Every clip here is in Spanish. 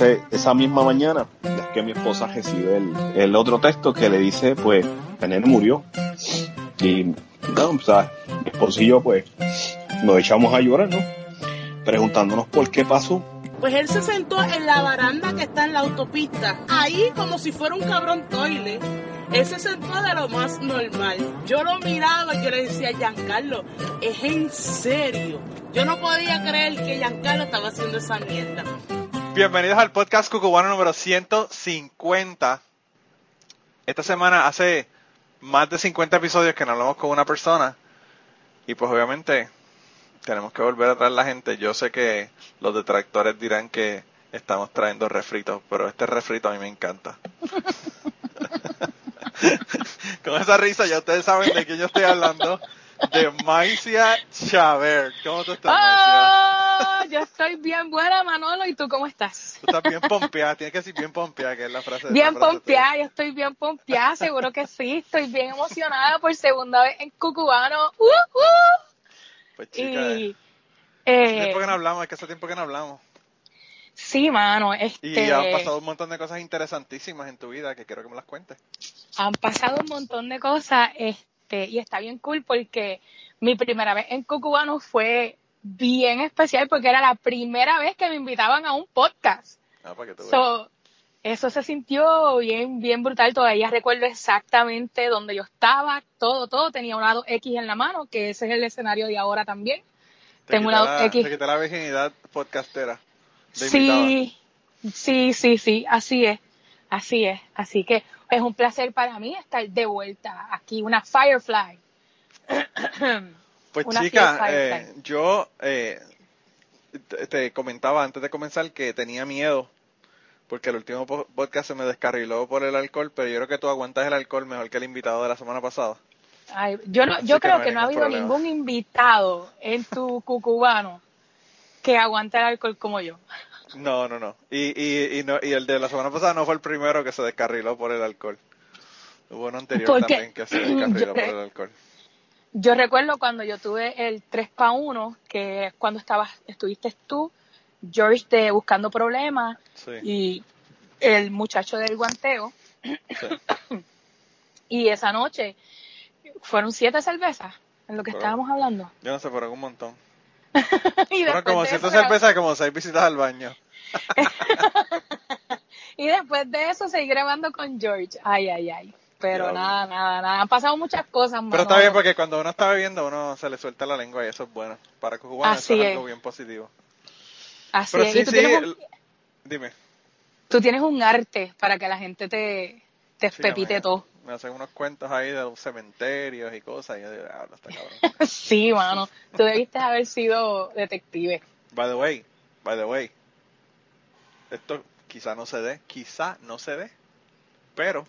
esa misma mañana es que mi esposa recibe el, otro texto que le dice, pues, el nene murió. Y, no, o sea, mi esposo y yo, pues, nos echamos a llorar, ¿no? Preguntándonos por qué pasó. Pues él se sentó en la baranda que está en la autopista, ahí como si fuera un cabrón toile. Él se sentó de lo más normal. Yo lo miraba y yo le decía, Giancarlo, es en serio. Yo no podía creer que Giancarlo estaba haciendo esa mierda. Bienvenidos al podcast cucubano número 150. Esta semana hace más de 50 episodios que no hablamos con una persona y pues obviamente tenemos que volver a traer la gente. Yo sé que los detractores dirán que estamos trayendo refritos, pero este refrito a mí me encanta. Con esa risa ya ustedes saben de quién yo estoy hablando. De Maicia Chaver. ¿Cómo tú estás, Maicia? Oh, yo estoy bien buena, Manolo. ¿Y tú cómo estás? Tú estás bien pompeada. Tienes que decir bien pompeada, que es la frase. Bien pompeada. Yo estoy bien pompeada. Seguro que sí. Estoy bien emocionada por segunda vez en Cucubano. ¡Uh, uh! Pues chica, y, eh, tiempo que no hablamos, es que hace tiempo que no hablamos. Sí, mano. Este... Y han pasado un montón de cosas interesantísimas en tu vida que quiero que me las cuentes. Han pasado un montón de cosas este, y está bien cool porque mi primera vez en Cucubano fue bien especial porque era la primera vez que me invitaban a un podcast. Ah, para que so, eso se sintió bien, bien brutal. Todavía recuerdo exactamente dónde yo estaba, todo, todo. Tenía un lado X en la mano, que ese es el escenario de ahora también. Tengo un lado X. Te quité la virginidad podcastera. Sí, sí, sí, sí, así es, así es. Así que es un placer para mí estar de vuelta aquí, una Firefly. Pues chica, eh, yo eh, te comentaba antes de comenzar que tenía miedo porque el último podcast se me descarriló por el alcohol, pero yo creo que tú aguantas el alcohol mejor que el invitado de la semana pasada. Ay, yo no, yo creo que, no ha habido ningún invitado en tu cucubano que aguante el alcohol como yo. No, no, no. Y, y, y, no, y el de la semana pasada no fue el primero que se descarriló por el alcohol. Hubo uno anterior también que se descarriló por el alcohol. Yo recuerdo cuando yo tuve el 3 para 1, que es cuando estabas, estuviste tú, George de Buscando Problemas y el muchacho del guanteo. y esa noche fueron siete cervezas en lo que estábamos hablando. Yo no sé, pero un montón. y como siete cervezas y como seis visitas al baño. y después de eso seguí grabando con George. Ay, ay, ay. Pero nada, nada, nada. Han pasado muchas cosas. Pero está bien porque cuando uno está bebiendo uno se le suelta la lengua y eso es bueno. Para cubanos eso es algo bien positivo. Así es. tú tienes un, dime. Tú tienes un arte para que la gente te, te pepite todo. Me hacen unos cuentos ahí de los cementerios y cosas y yo digo, ah, está cabrón. sí, mano. Tú debiste haber sido detective. By the way, by the way, esto quizá no se dé, quizá no se dé, pero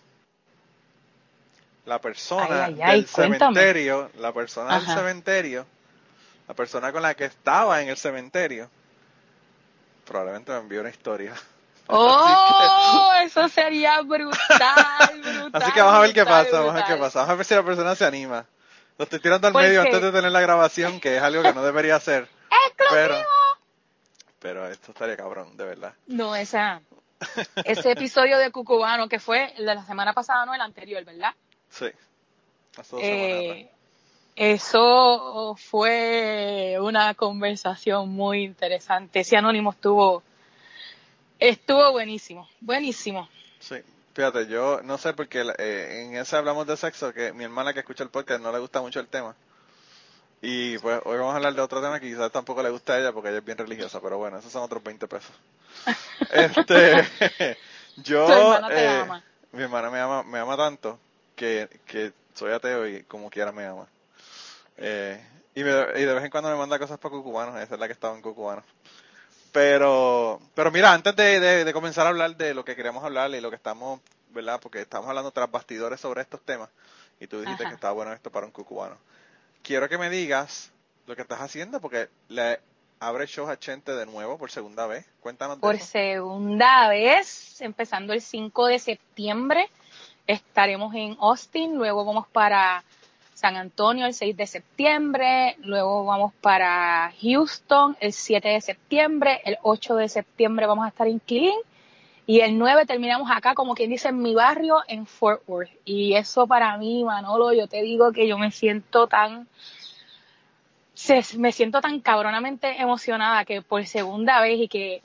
la persona del cementerio, la persona del cementerio, la persona con la que estaba en el cementerio, probablemente me envió una historia. ¡Oh! Eso sería brutal, brutal. Así que vamos a ver qué pasa, vamos a ver qué pasa. Vamos a ver si la persona se anima. Lo estoy tirando al medio antes de tener la grabación, que es algo que no debería hacer. Pero, pero esto estaría cabrón, de verdad. No, esa, ese episodio de Cucubano que fue el de la semana pasada, no el anterior, ¿verdad? Sí. Eh, eso fue una conversación muy interesante. Ese anónimo estuvo, estuvo buenísimo, buenísimo. Sí, fíjate, yo no sé porque eh, en ese hablamos de sexo, que mi hermana que escucha el podcast no le gusta mucho el tema. Y pues hoy vamos a hablar de otro tema que quizás tampoco le gusta a ella porque ella es bien religiosa, pero bueno, esos son otros 20 pesos. este, yo, eh, mi hermana me ama, me ama tanto que, que soy ateo y como quiera me ama. Eh, y, de vez en cuando me manda cosas para cucubanos, esa es la que estaba en cucubanos. Pero, pero mira, antes de, comenzar a hablar de lo que queremos hablar y lo que estamos, ¿verdad? Porque estamos hablando tras bastidores sobre estos temas y tú dijiste que estaba bueno esto para un cucubano. Quiero que me digas lo que estás haciendo porque le abre shows a Chente de nuevo por segunda vez. Cuéntanos. Por segunda vez, empezando el 5 de septiembre, estaremos en Austin, luego vamos para San Antonio el 6 de septiembre, luego vamos para Houston el 7 de septiembre, el 8 de septiembre vamos a estar en Killeen y el 9 terminamos acá, como quien dice, en mi barrio, en Fort Worth. Y eso para mí, Manolo, yo te digo que yo me siento tan, me siento tan cabronamente emocionada que por segunda vez y que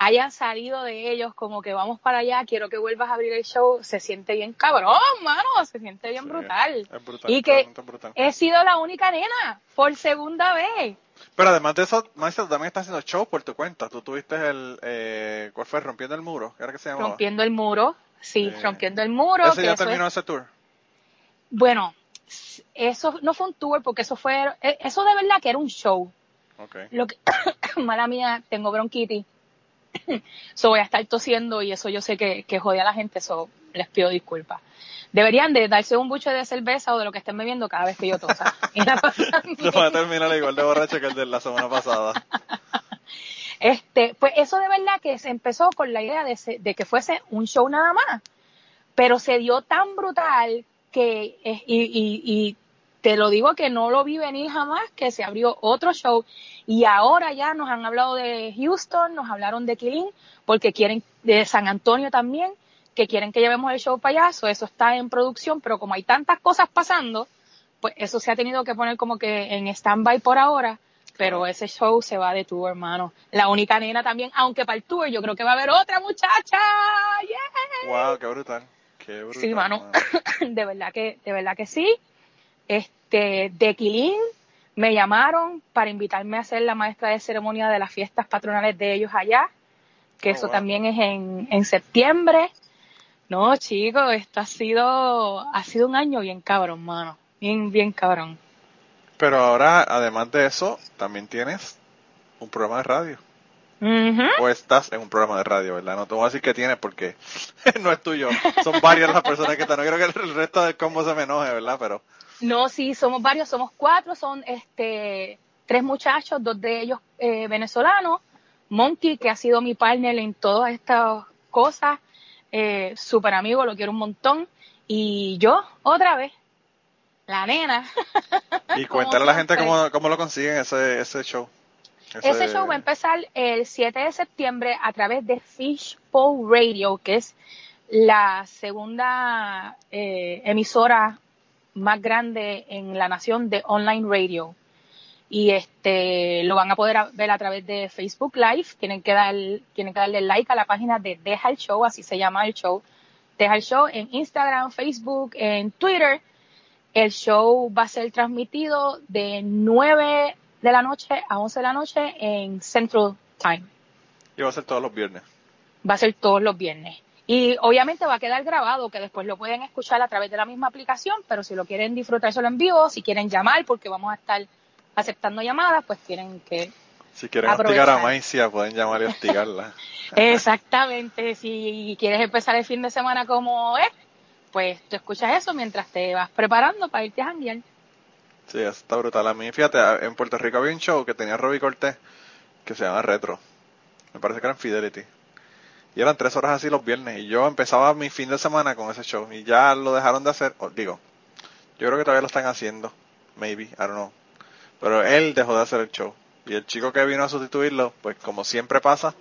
hayan salido de ellos como que vamos para allá, quiero que vuelvas a abrir el show, se siente bien cabrón, mano, se siente bien brutal. Y que he sido la única nena por segunda vez. Pero además de eso, Maestro, también estás haciendo show por tu cuenta. Tú tuviste el, eh, ¿cuál fue? Rompiendo el muro, ¿qué era que se llamaba? Rompiendo el muro, sí, eh, rompiendo el muro. ¿Ese ya terminó ese tour? Bueno, eso no fue un tour porque eso fue, eh, eso de verdad que era un show. Okay. Lo que, mala mía, tengo bronquitis so voy a estar tosiendo y eso yo sé que, que jode a la gente, eso les pido disculpas. Deberían de darse un buche de cerveza o de lo que estén bebiendo cada vez que yo tosa. Lo va a terminar igual de borracho que el de la semana pasada. Este, pues eso de verdad que se empezó con la idea de, de que fuese un show nada más, pero se dio tan brutal que, y, y, y te lo digo que no lo vi venir jamás, que se abrió otro show y ahora ya nos han hablado de Houston, nos hablaron de Killing, porque quieren, de San Antonio también, que quieren que llevemos el show payaso, eso está en producción, pero como hay tantas cosas pasando, pues eso se ha tenido que poner como que en stand-by por ahora, pero ese show se va de tour, hermano. La única nena también, aunque para el tour yo creo que va a haber otra muchacha. Wow, qué brutal. Qué brutal. Sí, mano. de verdad que, de verdad que sí. Este, de Quilín me llamaron para invitarme a ser la maestra de ceremonia de las fiestas patronales de ellos allá, que oh, eso también es en, en septiembre. No, chicos, esto ha sido, ha sido un año bien cabrón, mano. Bien, bien cabrón. Pero ahora, además de eso, también tienes un programa de radio. O estás en un programa de radio, ¿verdad? No te voy a decir que tienes porque no es tuyo. Son varias las personas que están. No quiero que el resto del combo se me enoje, ¿verdad? Pero no, sí, somos varios, somos cuatro, son este tres muchachos, dos de ellos eh, venezolanos, Monkey, que ha sido mi partner en todas estas cosas, eh, súper amigo, lo quiero un montón, y yo, otra vez, la nena. Y cuéntale a la gente cómo, cómo lo consiguen ese, ese show. Ese... show va a empezar el 7 de septiembre a través de Fishbowl Radio, que es la segunda eh, emisora más grande en la nación de online radio. Y este lo van a poder ver a través de Facebook Live. Tienen que, dar, tienen que darle like a la página de Deja el Show, así se llama el show. Deja el Show en Instagram, Facebook, en Twitter. El show va a ser transmitido de 9 de la noche a 11 de la noche en Central Time. Y va a ser todos los viernes. Va a ser todos los viernes. Y obviamente va a quedar grabado, que después lo pueden escuchar a través de la misma aplicación, pero si lo quieren disfrutar solo en vivo, si quieren llamar, porque vamos a estar aceptando llamadas, pues tienen que. Si quieren hostigar a Maicia, pueden llamar y hostigarla. Exactamente. Si quieres empezar el fin de semana como es, pues tú escuchas eso mientras te vas preparando para irte a janguear. Sí, eso está brutal. A mí, fíjate, en Puerto Rico había un show que tenía Robbie Cortés que se llama Retro. Me parece que era en Fidelity. Y eran tres horas así los viernes. Y yo empezaba mi fin de semana con ese show. Y ya lo dejaron de hacer. digo, yo creo que todavía lo están haciendo. Maybe, I don't know. Pero él dejó de hacer el show. Y el chico que vino a sustituirlo, pues como siempre pasa.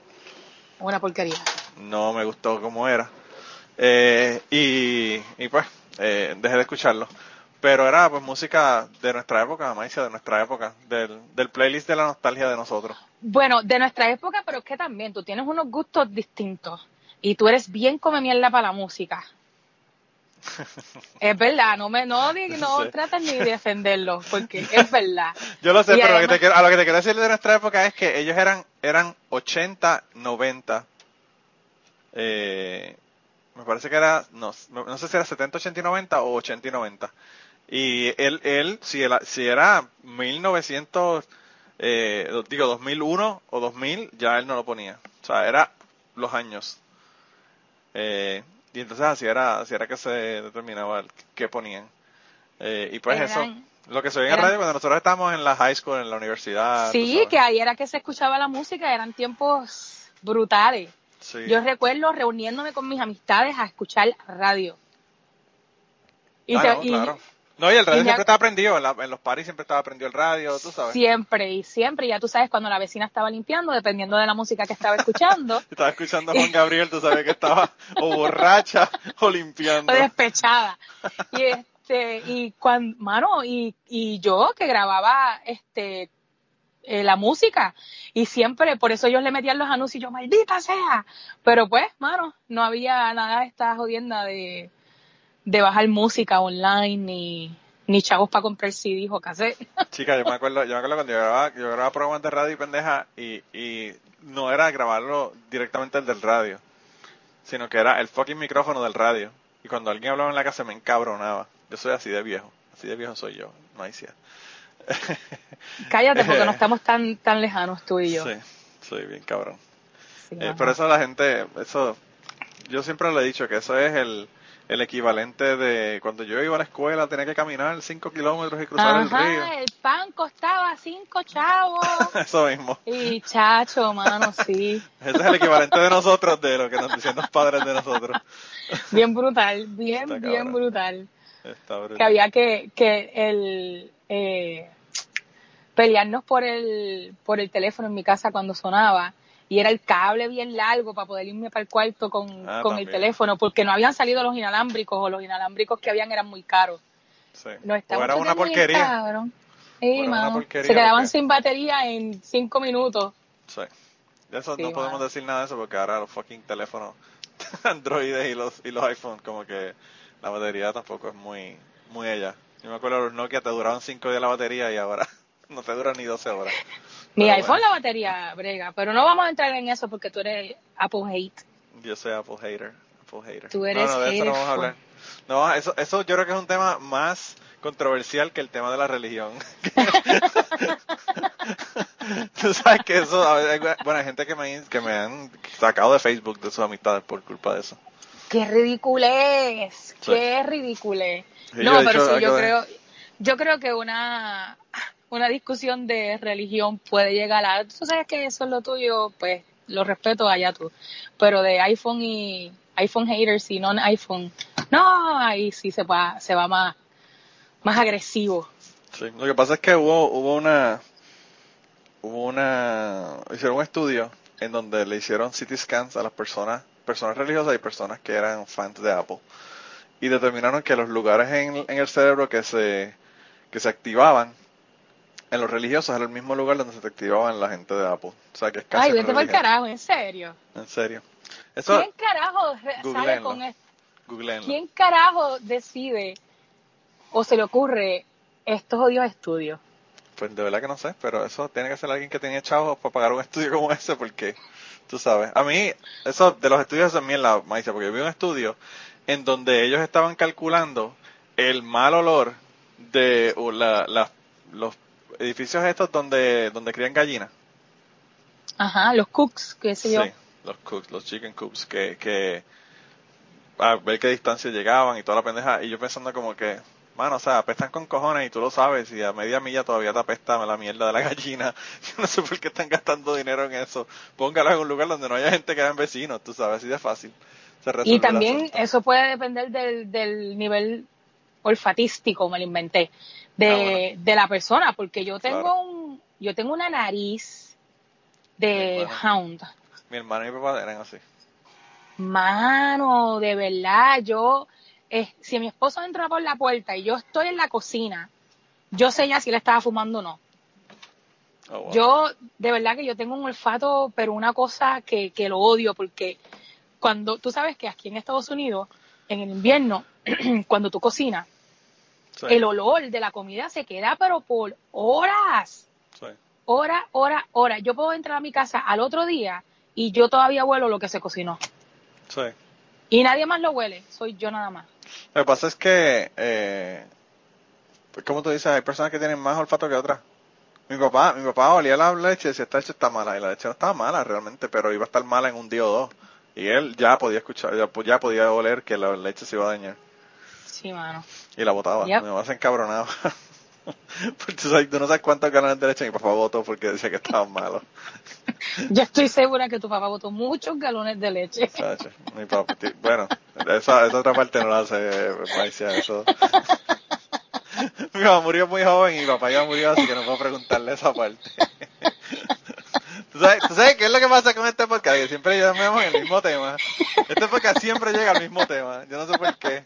Una porquería. No me gustó como era. Eh, y, y pues, eh, dejé de escucharlo. Pero era pues música de nuestra época, Maicia, de nuestra época, del, del playlist de la nostalgia de nosotros. Bueno, de nuestra época, pero es que también tú tienes unos gustos distintos y tú eres bien come mierda para la música. es verdad, no me no, no trates ni de defenderlo, porque es verdad. Yo lo sé, pero lo que te quiero, a lo que te quiero decir de nuestra época es que ellos eran eran 80, 90, eh, me parece que era, no, no sé si era 70, 80 y 90 o 80 y 90. Y él, él si, era, si era 1900, eh, digo 2001 o 2000, ya él no lo ponía. O sea, era los años. Eh, y entonces así era, así era que se determinaba qué ponían. Eh, y pues eso, lo que se veía en radio cuando nosotros estábamos en la high school, en la universidad. Sí, que ahí era que se escuchaba la música, eran tiempos brutales. Yo recuerdo reuniéndome con mis amistades a escuchar radio. Y, ah, claro No, y el radio siempre estaba prendido, en, los paris siempre estaba prendido el radio, tú sabes. Siempre y siempre, ya tú sabes, cuando la vecina estaba limpiando, dependiendo de la música que estaba escuchando. estaba escuchando a Juan Gabriel, tú sabes que estaba o borracha o limpiando. O despechada. Y este, y cuando, mano, y, y yo que grababa este eh, la música y siempre por eso ellos le metían los anuncios y yo maldita sea pero pues mano no había nada de esta jodienda de de bajar música online ni, ni chavos para comprar CD o cassette. Chica, yo me acuerdo, yo me acuerdo cuando yo grababa, yo grababa programas de radio y pendeja y, y no era grabarlo directamente el del radio, sino que era el fucking micrófono del radio. Y cuando alguien hablaba en la casa me encabronaba. Yo soy así de viejo, así de viejo soy yo, no hay Cállate porque no estamos tan tan lejanos tú y yo. Sí, soy bien cabrón. Eh, por eso la gente, eso, yo siempre le he dicho que eso es el, el equivalente de cuando yo iba a la escuela tenía que caminar 5 kilómetros y cruzar el río. el pan costaba 5 chavos. Eso mismo. Y chacho, mano, sí. Ese es el equivalente de nosotros, de lo que nos dicen los padres de nosotros. Bien brutal, bien, bien brutal. Está brutal. Que había que, que el... Eh, pelearnos por el, por el teléfono en mi casa cuando sonaba y era el cable bien largo para poder irme para el cuarto con, ah, con el teléfono, porque no habían salido los inalámbricos o los inalámbricos que habían eran muy caros. Sí. No era una porquería. Se quedaban sin batería en cinco minutos. Sí. eso no podemos decir nada de eso porque ahora los fucking teléfonos Android y los, y los iPhones como que la batería tampoco es muy, muy ella. Yo me acuerdo los Nokia te duraban cinco días la batería y ahora no te dura ni 12 horas. Mi iPhone la batería brega, pero no vamos a entrar en eso porque tú eres Apple hate. Yo soy Apple hater. Apple hater. Tú eres no, no, de eso no vamos a hablar. No, eso, eso yo creo que es un tema más controversial que el tema de la religión. Tú sabes que eso, bueno, hay gente que me, que me han sacado de Facebook de sus amistades por culpa de eso. ¡Qué ridiculez! ¡Qué ridiculez! No, pero sí, yo creo, yo creo que una, una discusión de religión puede llegar a, tú sabes que eso es lo tuyo, pues lo respeto allá tú, pero de iPhone y iPhone haters y non iPhone, no, ahí sí se va, se va más, más agresivo. Sí, lo que pasa es que hubo, hubo una, hubo una, hicieron un estudio en donde le hicieron CT scans a las personas, personas religiosas y personas que eran fans de Apple y determinaron que los lugares en, en el cerebro que se, que se activaban en los religiosos era el mismo lugar donde se activaban la gente de Apple. O sea, que es casi Ay, vete por el carajo, ¿en serio? En serio. ¿Quién carajo sale con esto? ¿Quién carajo decide o se le ocurre estos odios estudios? Pues de verdad que no sé, pero eso tiene que ser alguien que tenga chavos para pagar un estudio como ese, porque tú sabes. A mí, eso de los estudios es en la maíz, porque yo vi un estudio en donde ellos estaban calculando el mal olor de la, la, los edificios estos donde, donde crían gallinas. Ajá, los cooks, qué sé yo. Sí, los cooks, los chicken cooks, que, que a ver qué distancia llegaban y toda la pendeja. Y yo pensando como que, mano, o sea, apestan con cojones y tú lo sabes y a media milla todavía te apesta la mierda de la gallina. Yo no sé por qué están gastando dinero en eso. Póngalo en un lugar donde no haya gente que hagan vecinos, tú sabes, así de fácil. y también eso puede depender del, del nivel olfatístico, me lo inventé de, ah, de la persona, porque yo tengo un, yo tengo una nariz de hound. Mi hermano y mi papá eran así. Mano, de verdad, yo, eh, si mi esposo entra por la puerta y yo estoy en la cocina, yo sé ya si le estaba fumando o no. Oh, yo, de verdad que yo tengo un olfato, pero una cosa que, que lo odio, porque cuando, tú sabes que aquí en Estados Unidos, en el invierno, cuando tú cocinas, el olor de la comida se queda, pero por horas. Sí. Hora, hora, hora. Yo puedo entrar a mi casa al otro día y yo todavía huelo lo que se cocinó. Sí. Y nadie más lo huele, soy yo nada más. Lo que pasa es que, eh, como tú dices, hay personas que tienen más olfato que otras. Mi papá, mi papá olía la leche y decía, esta leche está mala. Y la leche no estaba mala realmente, pero iba a estar mala en un día o dos. Y él ya podía escuchar, ya podía oler que la leche se iba a dañar. Sí, mano. Y la botaba. Me vas encabronado. porque tú, sabes, tú, no sabes cuántos galones de leche mi papá votó porque decía que estaban malos. Yo estoy segura que tu papá votó muchos galones de leche. Mi papá, bueno, esa, esa otra parte no la hace Maicia, eso. mi mamá murió muy joven y mi papá ya murió, así que no puedo preguntarle esa parte. ¿Tú sabes, ¿Tú sabes qué es lo que pasa con este podcast? Que siempre llegamos el mismo tema. Este podcast siempre llega al mismo tema. Yo no sé por qué.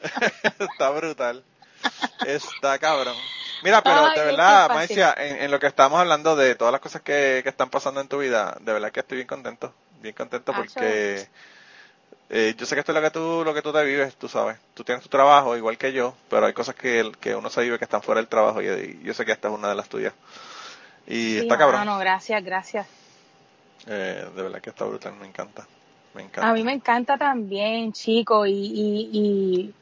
Está brutal. Está cabrón. Mira, pero de verdad, Maicia, en, lo que estamos hablando de todas las cosas que, que están pasando en tu vida, de verdad que estoy bien contento. Bien contento porque eh, yo sé que esto es lo que tú lo que tú te vives, tú sabes. Tú tienes tu trabajo igual que yo, pero hay cosas que, que uno se vive que están fuera del trabajo y, yo sé que esta es una de las tuyas. Y está cabrón. No, gracias, gracias. Eh, de verdad que está brutal, me encanta. Me encanta. A mí me encanta también, chico, y, y, y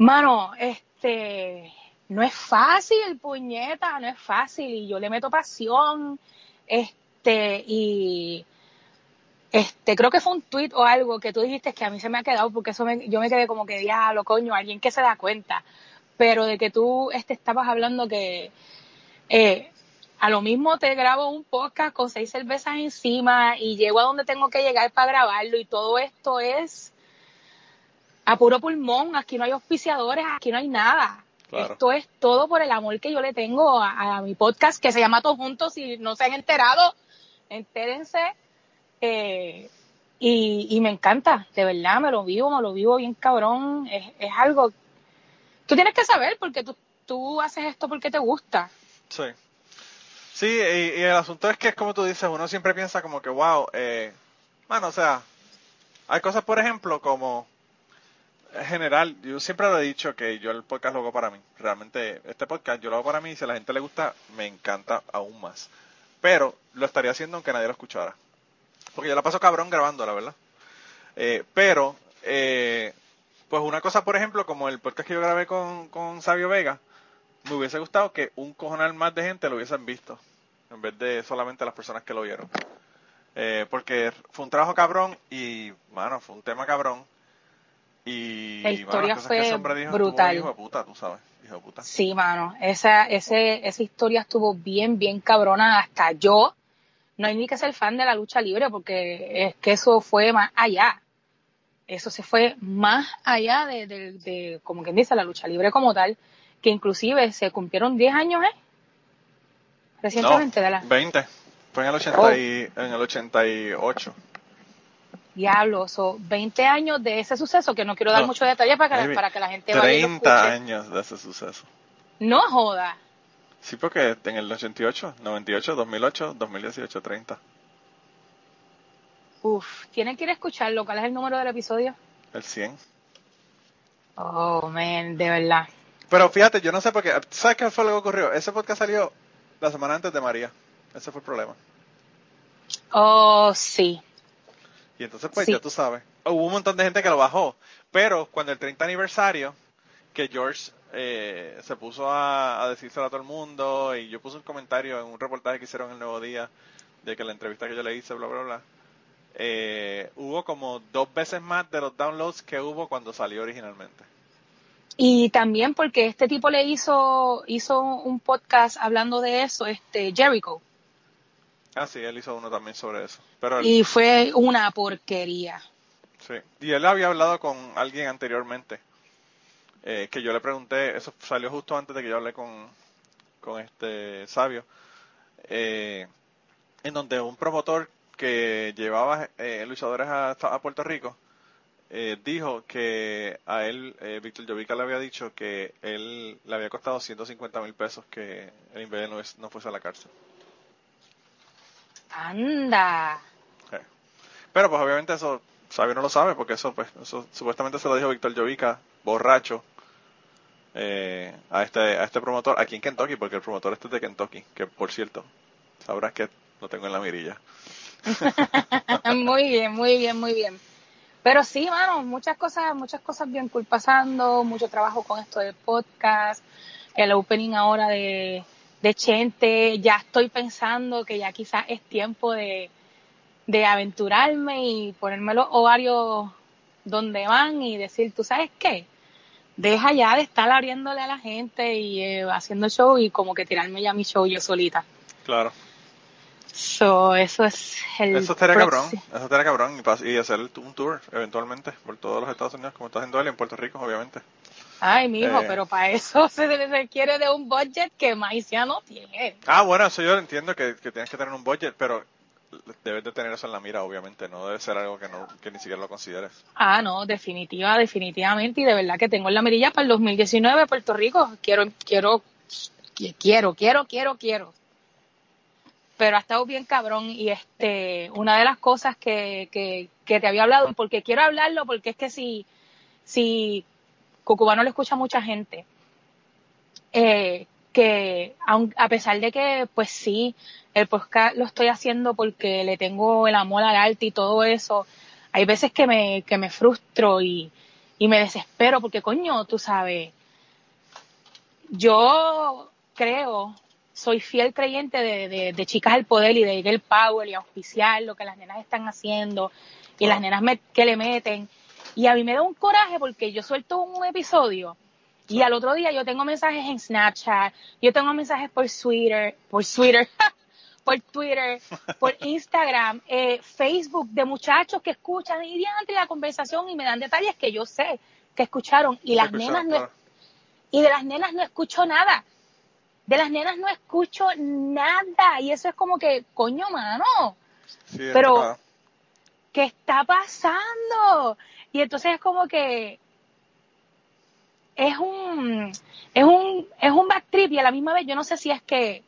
mano, este, no es fácil, puñeta, no es fácil, y yo le meto pasión, este, y este, creo que fue un tweet o algo que tú dijiste que a mí se me ha quedado porque eso me, yo me quedé como que diablo, coño, alguien que se da cuenta. Pero de que tú este, estabas hablando que eh, a lo mismo te grabo un podcast con seis cervezas encima y llego a donde tengo que llegar para grabarlo y todo esto es a puro pulmón, aquí no hay auspiciadores, aquí no hay nada. Esto es todo por el amor que yo le tengo a, a mi podcast que se llama Todos Juntos. Si no se han enterado, entérense eh, y, me encanta, de verdad, me lo vivo, me lo vivo bien cabrón. Es, es algo. Tú tienes que saber porque tú, tú haces esto porque te gusta. Sí. Sí, y, el asunto es que es como tú dices, uno siempre piensa como que, wow, eh, bueno, o sea, hay cosas, por ejemplo, como general, yo siempre lo he dicho que yo el podcast lo hago para mí. Realmente, este podcast yo lo hago para mí y si a la gente le gusta, me encanta aún más. Pero lo estaría haciendo aunque nadie lo escuchara. Porque yo la paso cabrón grabando, la verdad. Eh, pero, eh, pues una cosa, por ejemplo, como el podcast que yo grabé con, con Sabio Vega, me hubiese gustado que un cojonal más de gente lo hubiesen visto, en vez de solamente las personas que lo vieron. Eh, porque fue un trabajo cabrón y, mano, fue un tema cabrón. Y, la historia fue brutal. Hijo de puta, tú sabes. Hijo de puta. Sí, mano. Esa, ese, esa historia estuvo bien, bien cabrona. Hasta yo no hay ni que ser fan de la lucha libre porque es que eso fue más allá. Eso se fue más allá de, como quien dice, la lucha libre como tal, que inclusive se cumplieron 10 años, ¿eh? Recientemente de la... 20. Fue en el, 80 en el 88. Diablo, son 20 años de ese suceso, que no quiero dar mucho detalle para que, para que la gente 30 años de ese suceso. No joda. Sí, porque en el 88, 98, 2008, 2018, 30. Uf, tienen que ir a escucharlo. ¿Cuál es el número del episodio? El 100. Oh, man, de verdad. Pero fíjate, yo no sé por qué. ¿Sabes qué fue lo que ocurrió? Ese podcast salió la semana antes de María. Ese fue el problema. Oh, sí. Y entonces, pues, ya tú sabes. Hubo un montón de gente que lo bajó. Pero cuando el 30 aniversario, que George eh, se puso a, a, decírselo a todo el mundo y yo puse un comentario en un reportaje que hicieron el Nuevo Día de que la entrevista que yo le hice, bla, bla, bla. Eh, hubo como dos veces más de los downloads que hubo cuando salió originalmente. Y también porque este tipo le hizo, hizo un podcast hablando de eso, este Jericho. Ah, sí, él hizo uno también sobre eso. Pero y fue una porquería. Sí, y él había hablado con alguien anteriormente eh, que yo le pregunté, eso salió justo antes de que yo hablé con, con este sabio, eh, en donde un promotor que llevaba eh, luchadores a, a, Puerto Rico dijo que a él, Víctor Llovica le había dicho que él le había costado 150 mil pesos que el no, no fuese a la cárcel. Anda. Pero pues obviamente eso Sabio no lo sabe porque eso pues eso supuestamente se lo dijo Víctor Llovica borracho eh, a este a este promotor aquí en Kentucky porque el promotor este es de Kentucky que por cierto sabrás que lo tengo en la mirilla. Muy bien muy bien muy bien. Pero sí mano muchas cosas muchas cosas bien cool pasando mucho trabajo con esto del podcast el opening ahora de de Chente ya estoy pensando que ya quizás es tiempo de de aventurarme y ponerme los ovarios donde van y decir, ¿tú sabes qué? Deja ya de estar abriéndole a la gente y eh, haciendo show y como que tirarme ya mi show yo solita. Claro. So, eso es el. Eso estaría cabrón. Eso estaría cabrón. Y, y, hacer un tour eventualmente por todos los Estados Unidos, como está haciendo él en Puerto Rico, obviamente. Ay, mijo, eh. pero para eso se requiere de un budget que Maicia no tiene. Ah, bueno, eso yo entiendo que, que tienes que tener un budget, pero debes de tener eso en la mira, obviamente, no debe ser algo que, no, que ni siquiera lo consideres. Ah, no, definitiva, definitivamente, y de verdad que tengo en la mirilla para el 2019 Puerto Rico, quiero, quiero, quiero, quiero, quiero, quiero. Pero ha estado bien cabrón y este, una de las cosas que, que, que te había hablado, porque quiero hablarlo, porque es que si, si Cucubano le escucha mucha gente, eh, que a pesar de que, pues sí, el podcast lo estoy haciendo porque le tengo el amor al arte y todo eso, hay veces que me, que me frustro y, y me desespero porque, coño, tú sabes, yo creo, soy fiel creyente de, de, Chicas al Poder y de el Power y auspiciar lo que las nenas están haciendo y las nenas que le meten. Y a mí me da un coraje porque yo suelto un episodio y al otro día yo tengo mensajes en Snapchat, yo tengo mensajes por Twitter, por Twitter, por Twitter, por Instagram, eh, Facebook de muchachos que escuchan y de la conversación y me dan detalles que yo sé que escucharon y las nenas no y de las nenas no escucho nada. De las nenas no escucho nada y eso es como que coño mano. Pero ¿qué está pasando? Y entonces es como que es un, es un, es un backtrip y a la misma vez yo no sé si es que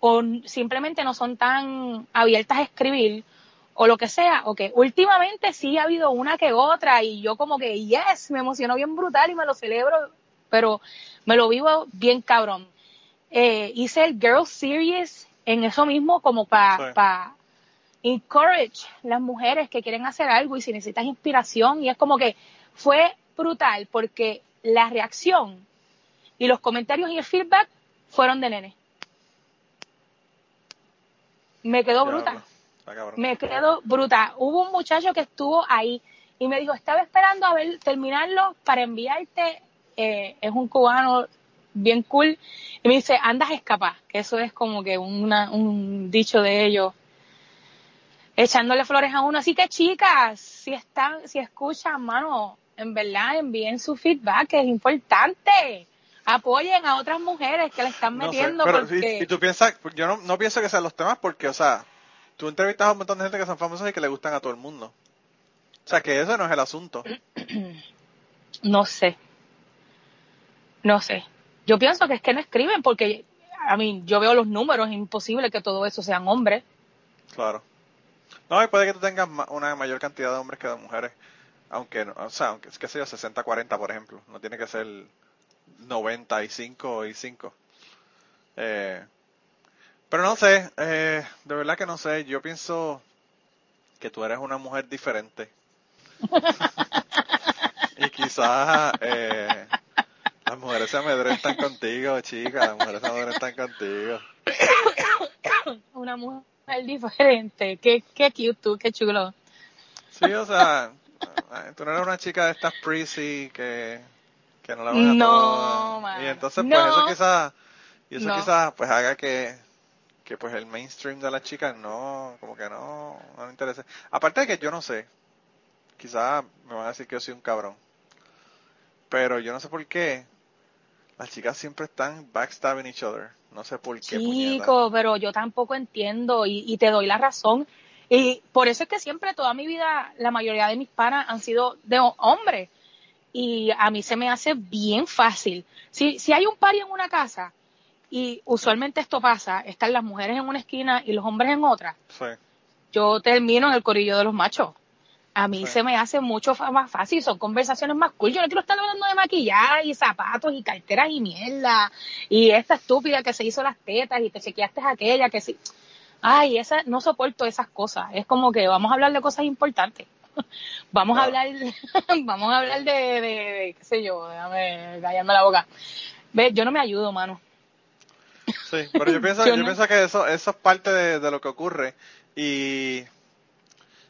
o simplemente no son tan abiertas a escribir o lo que sea, o que últimamente sí ha habido una que otra y yo como que, yes, me emocionó bien brutal y me lo celebro, pero me lo vivo bien cabrón. Eh, hice el Girl Series en eso mismo como para pa encourage las mujeres que quieren hacer algo y si necesitas inspiración y es como que fue brutal porque la reacción y los comentarios y el feedback fueron de nene. Me quedó bruta. Me quedó bruta. Hubo un muchacho que estuvo ahí y me dijo, estaba esperando a ver, terminarlo para enviarte. Eh, es un cubano bien cool. Y me dice, andas a escapar. Que eso es como que un dicho de ellos. Echándole flores a uno. Así que chicas, si están, si escuchan, mano, en verdad envíen su feedback, que es importante. Apoyen a otras mujeres que le están metiendo. porque... y, tú piensas, yo no, no pienso que sean los temas porque, o sea, tú entrevistas a un montón de gente que son famosos y que le gustan a todo el mundo. O sea, que eso no es el asunto. No sé. No sé. Yo pienso que es que no escriben porque, a mí, yo veo los números, es imposible que todo eso sean hombres. Claro. No, y puede que tú tengas una mayor cantidad de hombres que de mujeres aunque, o sea, aunque sea 60-40, por ejemplo, no tiene que ser 95 y 5. Eh, pero no sé, eh, de verdad que no sé, yo pienso que tú eres una mujer diferente. y quizás eh, las mujeres se amedrentan contigo, chica, las mujeres se amedrentan contigo. Una mujer diferente, qué, qué cute tú, qué chulo. Sí, o sea, tú no eres una chica de estas prissy que, que no la van a no, Y entonces, pues eso quizás, y eso quizás, pues haga que, que pues el mainstream de las chicas no, como que no, no me interese. Aparte de que yo no sé, quizás me van a decir que yo soy un cabrón. Pero yo no sé por qué las chicas siempre están backstabbing each other. No sé por qué. Chico, pero yo tampoco entiendo y, y te doy la razón y por eso es que siempre, toda mi vida, la mayoría de mis panas han sido de hombres. Y a mí se me hace bien fácil. Si, si hay un party en una casa, y usualmente esto pasa, están las mujeres en una esquina y los hombres en otra, yo termino en el corillo de los machos. A mí se me hace mucho más fácil, son conversaciones más cool. Yo no quiero estar hablando de maquillaje y zapatos y carteras y mierda. Y esta estúpida que se hizo las tetas y te chequeaste aquella que sí ay, esa, no soporto esas cosas. Es como que vamos a hablar de cosas importantes. vamos a hablar, vamos a hablar de, de, qué sé yo, déjame callarme la boca. Ve, yo no me ayudo, mano. Sí, pero yo pienso, yo, pienso que eso, eso es parte de, lo que ocurre. Y,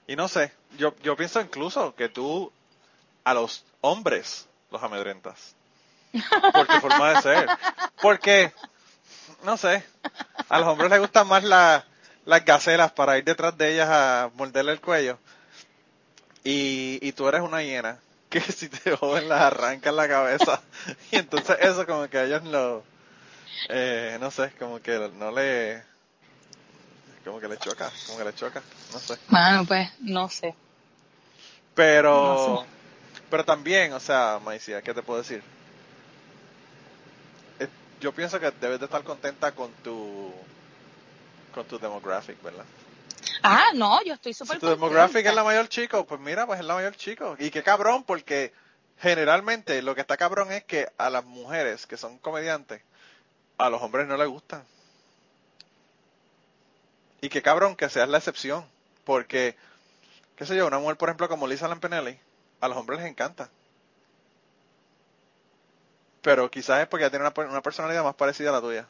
y no sé, yo, yo pienso incluso que tú a los hombres los amedrentas. Por tu forma de ser. Porque, no sé, a los hombres les gusta más la, las gacelas para ir detrás de ellas a morderle el cuello. Y, y tú eres una hiena que si te joven las arrancan la cabeza. y entonces eso como que a ellos lo... Eh, no sé, como que no le... Como que le choca, como que le choca, no sé. Bueno, pues, no sé. Pero... Pero también, o sea, Maicia, ¿qué te puedo decir? Eh, yo pienso que debes de estar contenta con tu con tu demographic, ¿verdad? Ah, no, yo estoy súper Si tu demographic es la mayor chico, pues mira, pues es la mayor chico. Y qué cabrón, porque generalmente lo que está cabrón es que a las mujeres que son comediantes, a los hombres no les gustan. Y qué cabrón que seas la excepción, porque, qué sé yo, una mujer, por ejemplo, como Lisa Lampenelli, a los hombres les encanta. Pero quizás es porque tiene una, una personalidad más parecida a la tuya.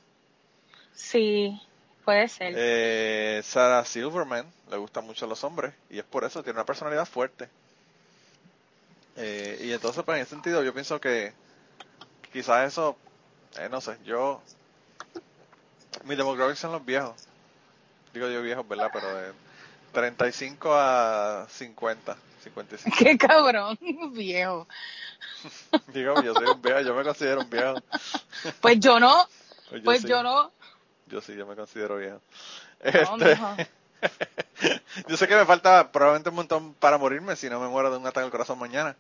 Sí, puede ser. Eh, Sarah Silverman le gusta mucho a los hombres y es por eso, tiene una personalidad fuerte. Eh, y entonces, pues en ese sentido, yo pienso que quizás eso, eh, no sé, yo, mis demográficos son los viejos. Digo yo viejos, ¿verdad? Pero de 35 a 50. 55. Qué cabrón, viejo. Digo, yo soy un viejo, yo me considero un viejo. Pues yo no, pues yo, pues yo no. Yo sí, yo me considero viejo. Este, yo sé que me falta probablemente un montón para morirme si no me muero de un ataque al corazón mañana.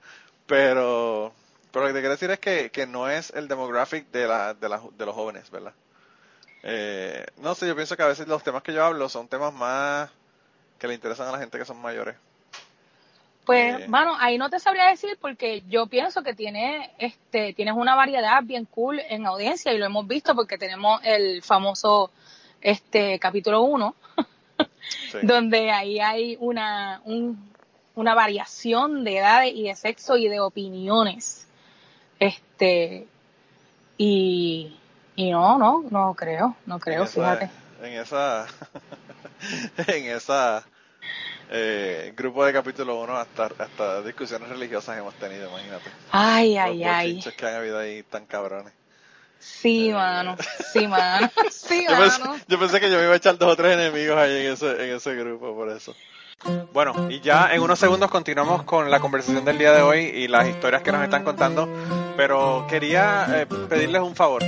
Pero, pero lo que te quiero decir es que, que no es el demographic de, la, de, la, de los jóvenes, ¿verdad? Eh, no sé, yo pienso que a veces los temas que yo hablo son temas más que le interesan a la gente que son mayores. Pues, bueno, eh. ahí no te sabría decir porque yo pienso que tiene, este, tienes una variedad bien cool en audiencia y lo hemos visto porque tenemos el famoso, este, capítulo 1, donde ahí hay una, una variación de edades y de sexo y de opiniones. Este, y, y no, no, no creo, no creo, fíjate. En esa, en esa eh, grupo de capítulo 1 hasta, hasta discusiones religiosas hemos tenido, imagínate. Ay, ay, ay. que han habido ahí tan cabrones. Sí, eh, mano. Sí, mano. Sí, yo, Pensé, yo pensé que yo me iba a echar dos o tres enemigos ahí en ese, en ese grupo, por eso. Bueno, y ya en unos segundos continuamos con la conversación del día de hoy y las historias que nos están contando, pero quería eh, pedirles un favor.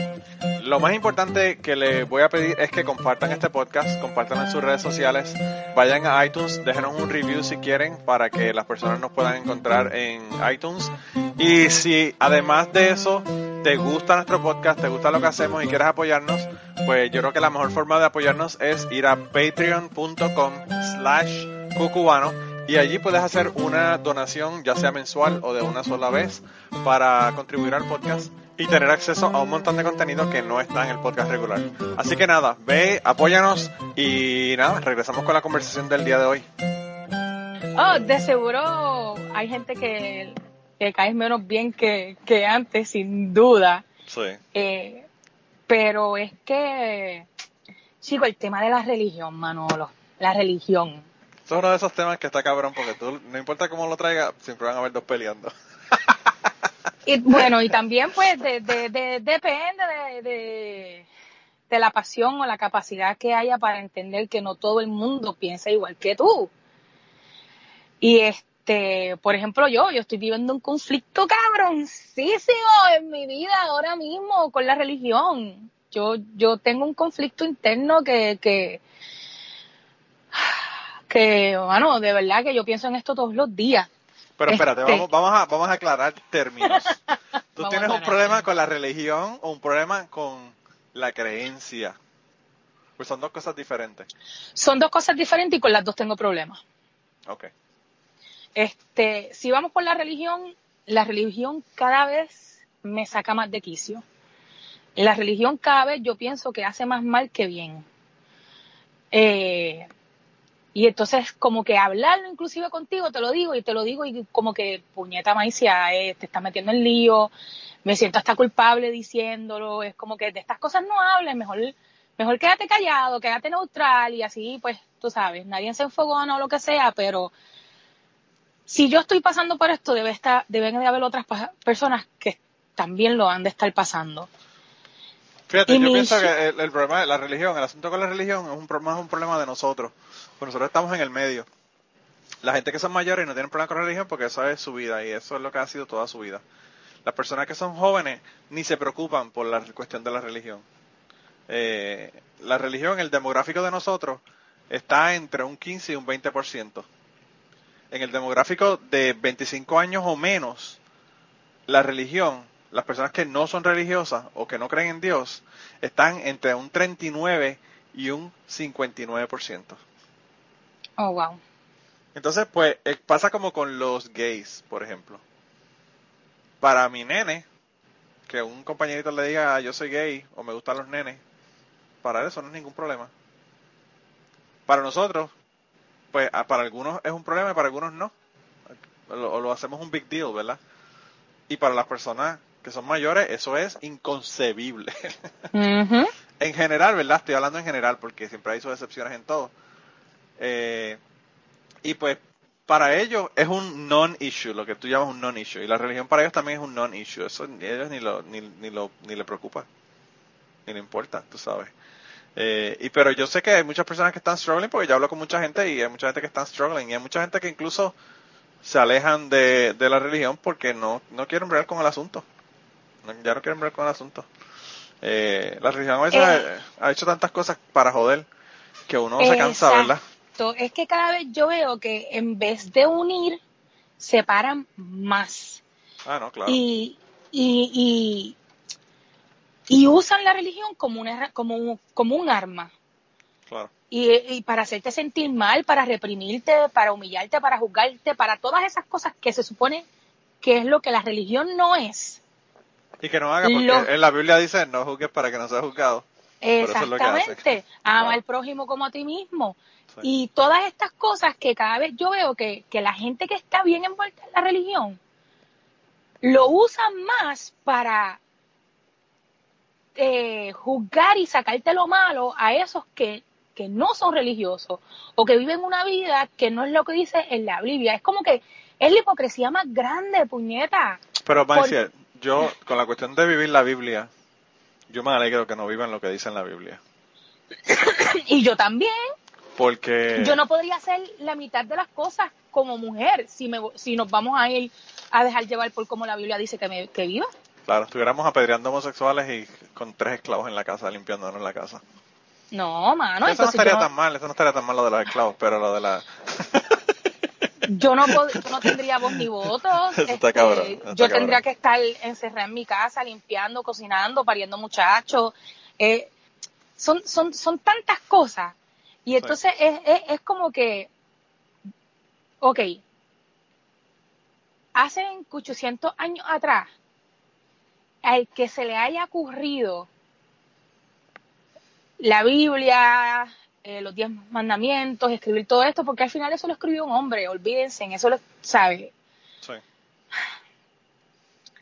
Lo más importante que les voy a pedir es que compartan este podcast, compartan en sus redes sociales, vayan a iTunes, déjenos un review si quieren para que las personas nos puedan encontrar en iTunes. Y si además de eso te gusta nuestro podcast, te gusta lo que hacemos y quieres apoyarnos, pues yo creo que la mejor forma de apoyarnos es ir a patreon.com slash cucubano y allí puedes hacer una donación ya sea mensual o de una sola vez para contribuir al podcast y tener acceso a un montón de contenido que no está en el podcast regular. Así que nada, ve, apóyanos y nada, regresamos con la conversación del día de hoy. Oh, de seguro hay gente que, que cae menos bien que, que antes, sin duda. Sí. Eh, pero es que, chico, el tema de la religión, Manolo, la religión. Es uno de esos temas que está cabrón porque tú, no importa cómo lo traigas, siempre van a haber dos peleando. Y bueno, y también pues de, de, de, depende de, de, la pasión o la capacidad que haya para entender que no todo el mundo piensa igual que tú. Y este, por ejemplo, yo, yo estoy viviendo un conflicto cabroncísimo en mi vida ahora mismo con la religión. Yo, yo tengo un conflicto interno que, que, que, bueno, de verdad que yo pienso en esto todos los días. Pero espérate, este. vamos, vamos, a, vamos a aclarar términos. ¿Tú tienes un problema con la religión o un problema con la creencia? Pues son dos cosas diferentes. Son dos cosas diferentes y con las dos tengo problemas. Ok. Este, si vamos por la religión, la religión cada vez me saca más de quicio. La religión cada vez yo pienso que hace más mal que bien. Eh, y entonces, como que hablarlo inclusive contigo, te lo digo y te lo digo y como que puñeta maicia, eh, te está metiendo en lío, me siento hasta culpable diciéndolo, es como que de estas cosas no hables, mejor, mejor quédate callado, quédate neutral y así, pues, tú sabes, nadie se enfogona o lo que sea, pero si yo estoy pasando por esto, debe estar, deben de haber otras personas que también lo han de estar pasando. Fíjate, yo pienso que el, problema de la religión, el asunto con la religión es un, más un problema de nosotros. Pues nosotros estamos en el medio. la gente que son mayores no tienen problema con la religión porque eso es su vida y eso es lo que ha sido toda su vida. Las personas que son jóvenes ni se preocupan por la cuestión de la religión. Eh, la religión, el demográfico de nosotros, está entre un 15 y un 20%. En el demográfico de 25 años o menos, la religión, las personas que no son religiosas o que no creen en Dios, están entre un 39 y un 59%. Oh, wow. Entonces, pues, eh, pasa como con los gays, por ejemplo. Para mi nene, que un compañerito le diga ah, yo soy gay o me gustan los nenes, para eso no es ningún problema. Para nosotros, pues para algunos es un problema y para algunos no. O lo, hacemos un big deal, ¿verdad? Y para las personas que son mayores, eso es inconcebible. en general, ¿verdad? Estoy hablando en general porque siempre hay sus excepciones en todo. Eh, y pues para ellos es un non-issue, lo que tú llamas un non-issue. Y la religión para ellos también es un non-issue. Eso a ellos ni, lo, ni, ni, lo, ni le preocupa, ni le importa, tú sabes. Eh, y pero yo sé que hay muchas personas que están struggling porque yo hablo con mucha gente y hay mucha gente que están struggling y hay mucha gente que incluso se alejan de, de la religión porque no, no quieren ver con el asunto. Ya no quieren ver con el asunto. Eh, la religión a veces eh. ha, hecho tantas cosas para joder que uno se cansa, ¿verdad? Es que cada vez yo veo que en vez de unir, separan más. Ah, no, claro. Y, y, y usan la religión como, una, como, un, como un arma. Claro. Y, para hacerte sentir mal, para reprimirte, para humillarte, para juzgarte, para todas esas cosas que se supone que es lo que la religión no es. Y que no haga, porque en la Biblia dice no juzgues para que no seas juzgado. Exactamente. Ama al prójimo como a ti mismo. Y todas estas cosas que cada vez yo veo que, que la gente que está bien envuelta en la religión lo usan más para eh, juzgar y sacarte lo malo a esos que, que no son religiosos o que viven una vida que no es lo que dice en la Biblia. Es como que es la hipocresía más grande, puñeta. Pero, Marcia, yo, con la cuestión de vivir la Biblia, yo me alegro que no vivan lo que dice en la Biblia. y yo también. Porque... Yo no podría hacer la mitad de las cosas como mujer si, me, si nos vamos a ir a dejar llevar por como la Biblia dice que, me, que viva. Claro, estuviéramos apedreando homosexuales y con tres esclavos en la casa, limpiándonos la casa. No, mano. Eso no estaría tan mal, eso no estaría tan mal lo de los esclavos, pero lo de la... yo no, no tendría voz ni voto. Este, yo tendría que estar encerrada en mi casa, limpiando, cocinando, pariendo muchachos. Eh, son, son, son tantas cosas. Y entonces es, es, es como que, ok, hace 800 años atrás, al que se le haya ocurrido la Biblia, eh, los diez mandamientos, escribir todo esto, porque al final eso lo escribió un hombre, olvídense, eso lo sabe. Sí.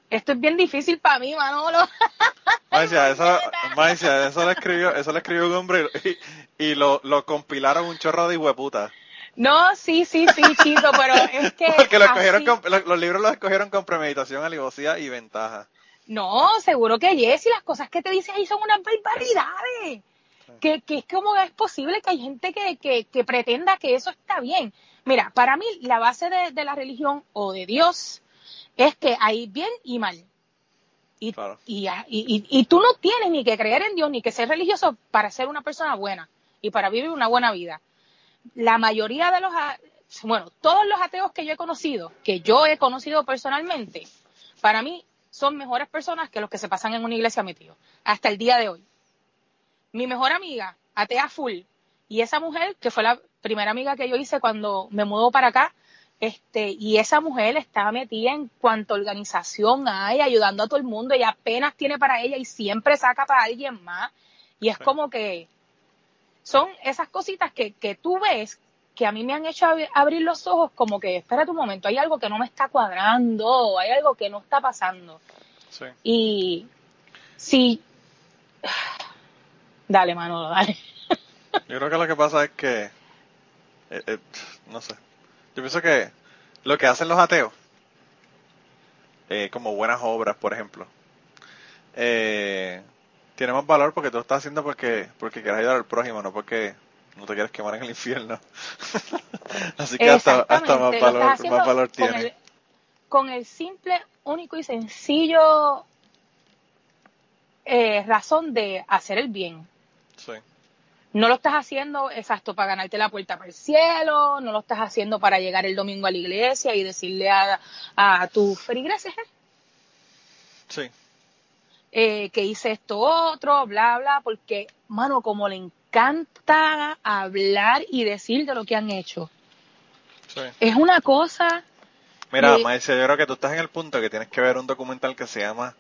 Esto es bien difícil para mí, Manolo. Maicia, eso, eso lo escribió, eso lo escribió un hombre y, lo, lo compilaron un chorro de hueputa. No, sí, sí, sí, chico, pero es que. Porque los libros los escogieron con premeditación, alivosía y ventaja. No, seguro que Jessy, las cosas que te dice ahí son unas barbaridades. Que, que es como es posible que hay gente que, que, que, pretenda que eso está bien. Mira, para mí la base de, la religión o de Dios es que hay bien y mal. Y, y, y, y, tú no tienes ni que creer en Dios ni que ser religioso para ser una persona buena y para vivir una buena vida. La mayoría de los, bueno, todos los ateos que yo he conocido, que yo he conocido personalmente, para mí son mejores personas que los que se pasan en una iglesia metidos, hasta el día de hoy. Mi mejor amiga, atea full, y esa mujer, que fue la primera amiga que yo hice cuando me mudó para acá, este, y esa mujer estaba metida en cuanto organización hay, ayudando a todo el mundo, y apenas tiene para ella y siempre saca para alguien más. Y es como que son esas cositas que, que tú ves que a mí me han hecho abrir los ojos como que, espérate un momento, hay algo que no me está cuadrando, hay algo que no está pasando. Sí. Y si... Dale, Manolo, dale. Yo creo que lo que pasa es que, eh, eh, no sé, yo pienso que lo que hacen los ateos, eh, como buenas obras, por ejemplo, tiene más valor porque tú lo estás haciendo porque, porque quieres ayudar al prójimo, no porque No te quieres quemar en el infierno. Así que hasta, hasta más, valor, más valor tiene. con el simple, único y sencillo eh, razón de hacer el bien. No lo estás haciendo exacto para ganarte la puerta para el cielo, no lo estás haciendo para llegar el domingo a la iglesia y decirle a, a tu feligreses sí. Eh, que hice esto otro, bla, bla, porque, mano, como le encanta hablar y decir de lo que han hecho. Sí. Es una cosa... Mira, Maestra, yo creo que tú estás en el punto que tienes que ver un documental que se llama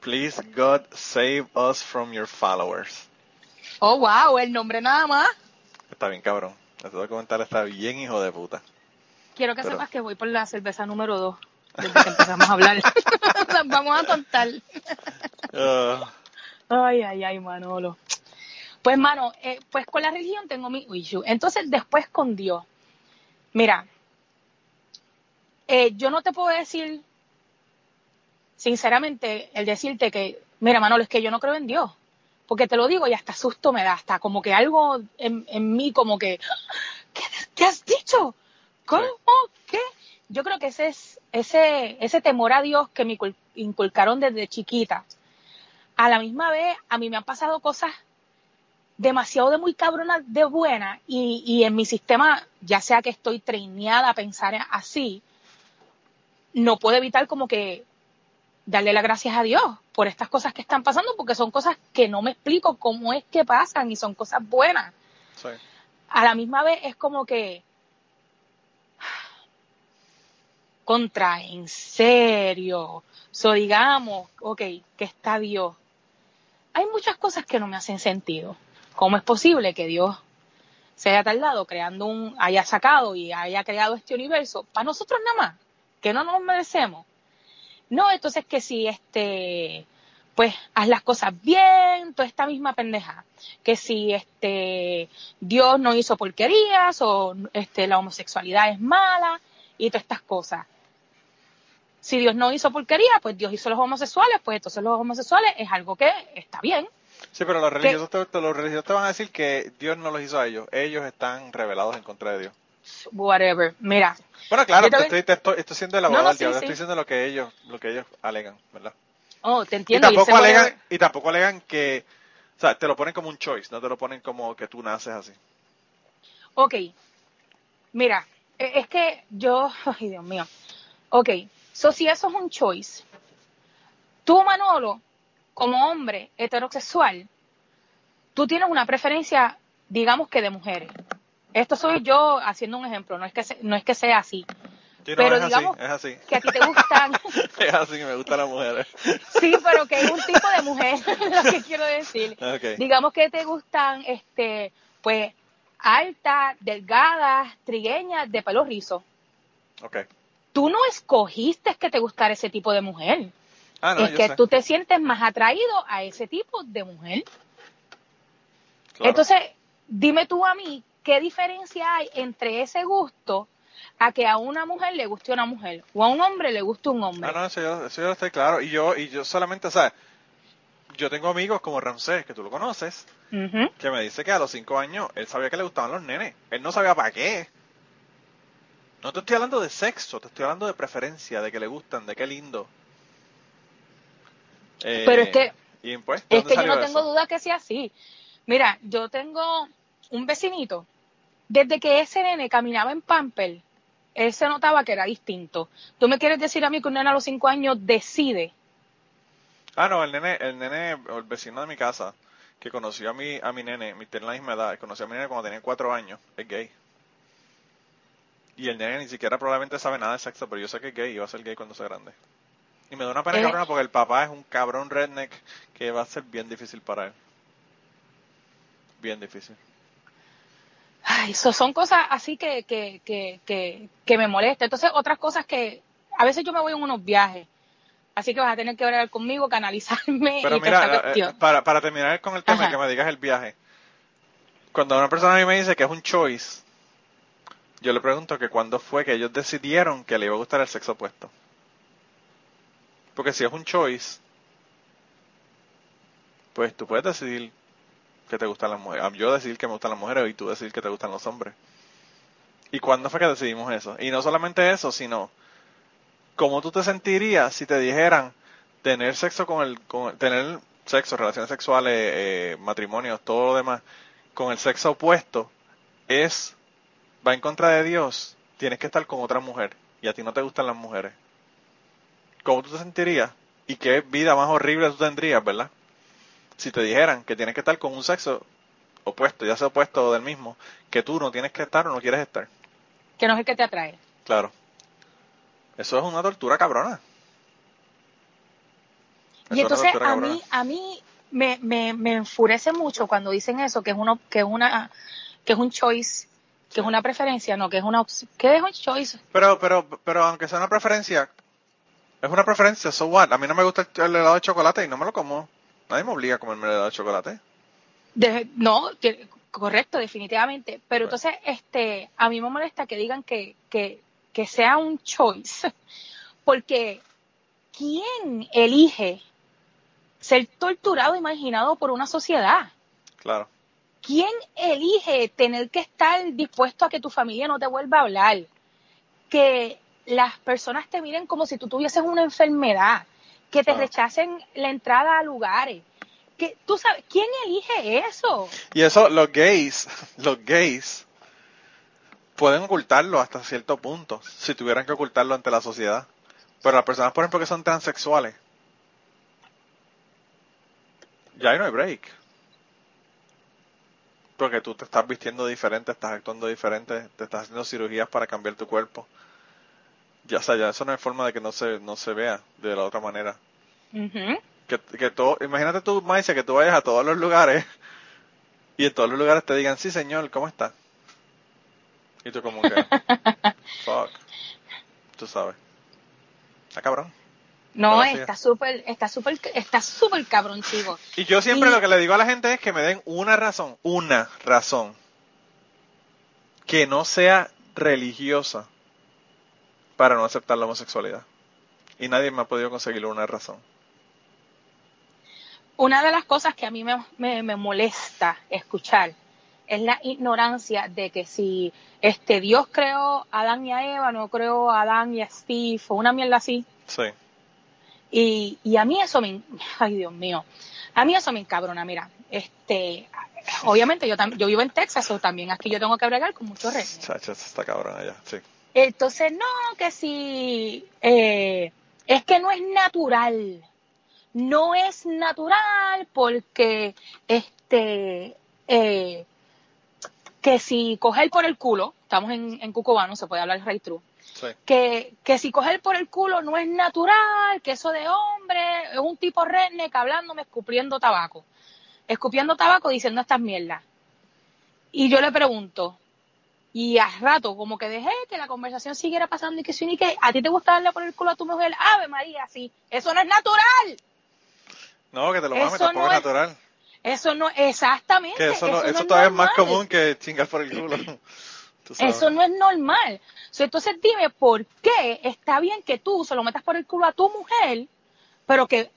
Please God save us from your followers. Oh, wow, el nombre nada más. Está bien, cabrón. Este documental está bien, hijo de puta. Quiero que sepas que voy por la cerveza número 2 desde que empezamos a hablar. Vamos a contar. Ah. Ay, ay, ay, Manolo. Pues, mano, eh, pues con la religión tengo mi issue. Entonces, después con Dios. Mira, eh, yo no te puedo decir sinceramente, el decirte que, mira, Manolo, es que yo no creo en Dios. Porque te lo digo y hasta susto me da, hasta como que algo en, mí, como que, ¿qué, has dicho? ¿Cómo? ¿Qué? Yo creo que ese es ese, ese temor a Dios que me inculcaron desde chiquita. A la misma vez, a mí me han pasado cosas demasiado de muy cabrona de buena y, y en mi sistema, ya sea que estoy traineada a pensar así, no puedo evitar como que darle las gracias a Dios por estas cosas que están pasando, porque son cosas que no me explico cómo es que pasan y son cosas buenas. A la misma vez es como que contra, en serio, so digamos, ok, que está Dios. Hay muchas cosas que no me hacen sentido. ¿Cómo es posible que Dios se haya tardado creando un, haya sacado y haya creado este universo para nosotros nada más, que no nos merecemos? No, entonces que si este, pues haz las cosas bien, toda esta misma pendeja. Que si este Dios no hizo porquerías o este la homosexualidad es mala y todas estas cosas. Si Dios no hizo porquería, pues Dios hizo los homosexuales, pues entonces los homosexuales es algo que está bien. Sí, pero los religiosos, te, los religiosos te van a decir que Dios no los hizo a ellos. Ellos están revelados en contra de Dios. Whatever. Mira, bueno, claro, te estoy, te estoy, estoy, siendo el abogado no, estoy diciendo lo que ellos, lo que ellos alegan, ¿verdad? Oh, te entiendo. Y tampoco, alegan, y tampoco alegan que, o sea, te lo ponen como un choice, no te lo ponen como que tú naces así. Ok, mira, e, es que yo, ay Dios mío, ok, so si eso es un choice, tú Manolo, como hombre heterosexual, tú tienes una preferencia, digamos que de mujeres. Esto soy yo haciendo un ejemplo, no es que, no es que sea así. pero digamos es así. que a ti te gustan. es así que me gustan las mujeres. sí, pero que es un tipo de mujer, lo que quiero decir. Digamos que te gustan, este, pues, altas, delgadas, trigueñas, de pelo rizo. Okay. Tú no escogiste que te gustara ese tipo de mujer. Ah, no, es que tú te sientes más atraído a ese tipo de mujer. Entonces, dime tú a mí ¿qué diferencia hay entre ese gusto a que a una mujer le guste una mujer o a un hombre le guste un hombre? Ah, no, eso yo, eso yo estoy claro. Y yo, y yo solamente, o sea, yo tengo amigos como Ramsés, que tú lo conoces, que me dice que a los cinco años él sabía que le gustaban los nenes. Él no sabía para qué. No te estoy hablando de sexo, te estoy hablando de preferencia, de que le gustan, de qué lindo. Pero es que, eh, pues, es que yo no tengo duda que sea así. Mira, yo tengo un vecinito desde que ese nene caminaba en Pamper, él se notaba que era distinto. ¿Tú me quieres decir a mí que un nene a los cinco años decide? Ah, no, el nene, el nene, el vecino de mi casa, que conoció a mi, a mi nene, mi la misma edad, conoció a mi nene cuando tenía cuatro años, es gay. Y el nene ni siquiera probablemente sabe nada de sexo, pero yo sé que es gay y va a ser gay cuando sea grande. Y me da una pena eh. cabrona porque el papá es un cabrón redneck que va a ser bien difícil para él. Bien difícil. Ay, son cosas así que, que, que, que, me molestan. Entonces, otras cosas que a veces yo me voy en unos viajes. Así que vas a tener que hablar conmigo, canalizarme Pero mira, eh, para, para terminar con el tema y que me digas el viaje. Cuando una persona a mí me dice que es un choice, yo le pregunto que cuándo fue que ellos decidieron que le iba a gustar el sexo opuesto. Porque si es un choice, pues tú puedes decidir que te gustan las mujeres. Yo decir que me gustan las mujeres y tú decir que te gustan los hombres. ¿Y cuándo fue que decidimos eso? Y no solamente eso, sino cómo tú te sentirías si te dijeran tener sexo con el, con, tener sexo, relaciones sexuales, eh, matrimonios, todo lo demás, con el sexo opuesto, es, va en contra de Dios, tienes que estar con otra mujer y a ti no te gustan las mujeres. ¿Cómo tú te sentirías? ¿Y qué vida más horrible tú tendrías, verdad? Si te dijeran que tienes que estar con un sexo opuesto, ya sea opuesto o del mismo, que tú no tienes que estar o no quieres estar. Que no es el que te atrae. Claro. Eso es una tortura cabrona. y entonces a mí, a mí me, me, me, enfurece mucho cuando dicen eso, que es uno, que es una, que es un choice, que es una preferencia, no, que es una opción, que es un choice. Pero, pero, pero aunque sea una preferencia, es una preferencia, so what? A mí no me gusta el helado de chocolate y no me lo como. Nadie me obliga a comerme el helado de chocolate. no, correcto, definitivamente. Pero entonces, este, a mí me molesta que digan que, que, que sea un choice. Porque, ¿quién elige ser torturado, imaginado por una sociedad? Claro. ¿Quién elige tener que estar dispuesto a que tu familia no te vuelva a hablar? Que las personas te miren como si tú tuvieses una enfermedad, que te rechacen la entrada a lugares. Que, tú sabes, ¿quién elige eso? Y eso, los gays, los gays pueden ocultarlo hasta cierto punto, si tuvieran que ocultarlo ante la sociedad. Pero las personas, por ejemplo, que son transexuales, ya ahí no hay break. Porque tú te estás vistiendo diferente, estás actuando diferente, te estás haciendo cirugías para cambiar tu cuerpo ya, o sea, ya eso no hay forma de que no se, no se vea de la otra manera. que, que todo, imagínate tú, Maicia, que tú vayas a todos los lugares y en todos los lugares te digan, sí señor, ¿cómo está? Y tú como que, fuck, tú sabes. Está cabrón. No, está súper, está súper, está súper cabrón, chico. Y yo siempre lo que le digo a la gente es que me den una razón, una razón, que no sea religiosa para no aceptar la homosexualidad. Y nadie me ha podido conseguir una razón. Una de las cosas que a mí me, molesta escuchar es la ignorancia de que si este Dios creó a Adán y a Eva, no creó a Adán y a Steve, o una mierda así. Sí. Y, y a mí eso me, ay Dios mío, a mí eso me encabrona, mira, este, obviamente yo, yo vivo en Texas, o también aquí yo tengo que bregar con muchos reyes. Chacha, está cabrón allá, sí. Entonces, no, que si eh, es que no es natural. No es natural porque este eh, que si coger por el culo, estamos en, en Cucubano, se puede hablar rey true, que, que si coger por el culo no es natural, que eso de hombre es un tipo redneck hablándome, escupiendo tabaco, escupiendo tabaco diciendo estas mierdas. Y yo le pregunto, y a rato, como que dejé que la conversación siguiera pasando y que si ni que a ti te gusta darle por el culo a tu mujer, Ave María, sí, eso no es natural. No, que te lo mames, tampoco es natural. Eso no, exactamente. Que eso, eso, todavía es más común que chingar por el culo. eso no es normal. entonces dime, ¿por qué está bien que tú se lo metas por el culo a tu mujer, pero que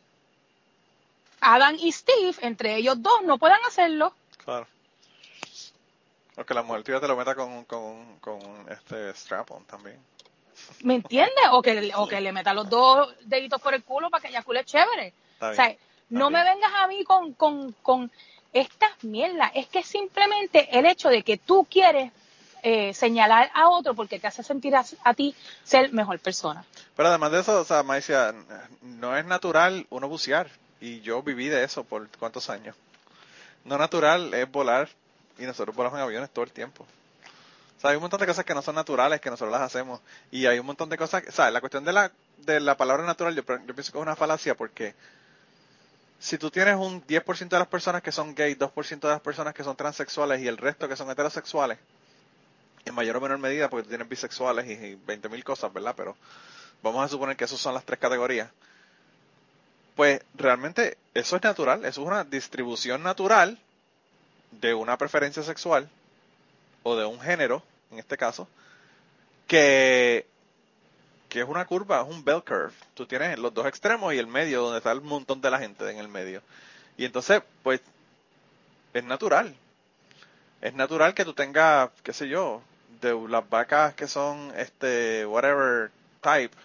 Adam y Steve, entre ellos dos, no puedan hacerlo? Claro. O que la mujer tuya te lo meta con, con, con este strap-on también. ¿Me entiendes? O que, o que le meta los dos deditos por el culo para que ella cule chévere. o sea, no me vengas a mí con, con, con estas mierdas. Es que simplemente el hecho de que tú quieres eh, señalar a otro porque te hace sentir a, ti ser mejor persona. Pero además de eso, o sea, Maicia, no es natural uno bucear. Y yo viví de eso por cuántos años. No natural es volar y nosotros volamos en aviones todo el tiempo. O sea, hay un montón de cosas que no son naturales que nosotros las hacemos. Y hay un montón de cosas, o sea, la cuestión de la, de la palabra natural yo, pienso que es una falacia porque si tú tienes un 10% de las personas que son gay, 2% de las personas que son transexuales y el resto que son heterosexuales, en mayor o menor medida porque tú tienes bisexuales y, y 20.000 cosas, ¿verdad? Pero vamos a suponer que esas son las tres categorías. Pues realmente eso es natural, eso es una distribución natural de una preferencia sexual o de un género, en este caso, que, que es una curva, es un bell curve. Tú tienes los dos extremos y el medio, donde está el montón de la gente en el medio. Y entonces, pues, es natural. Es natural que tú tengas, qué sé yo, de las vacas que son, este, whatever type,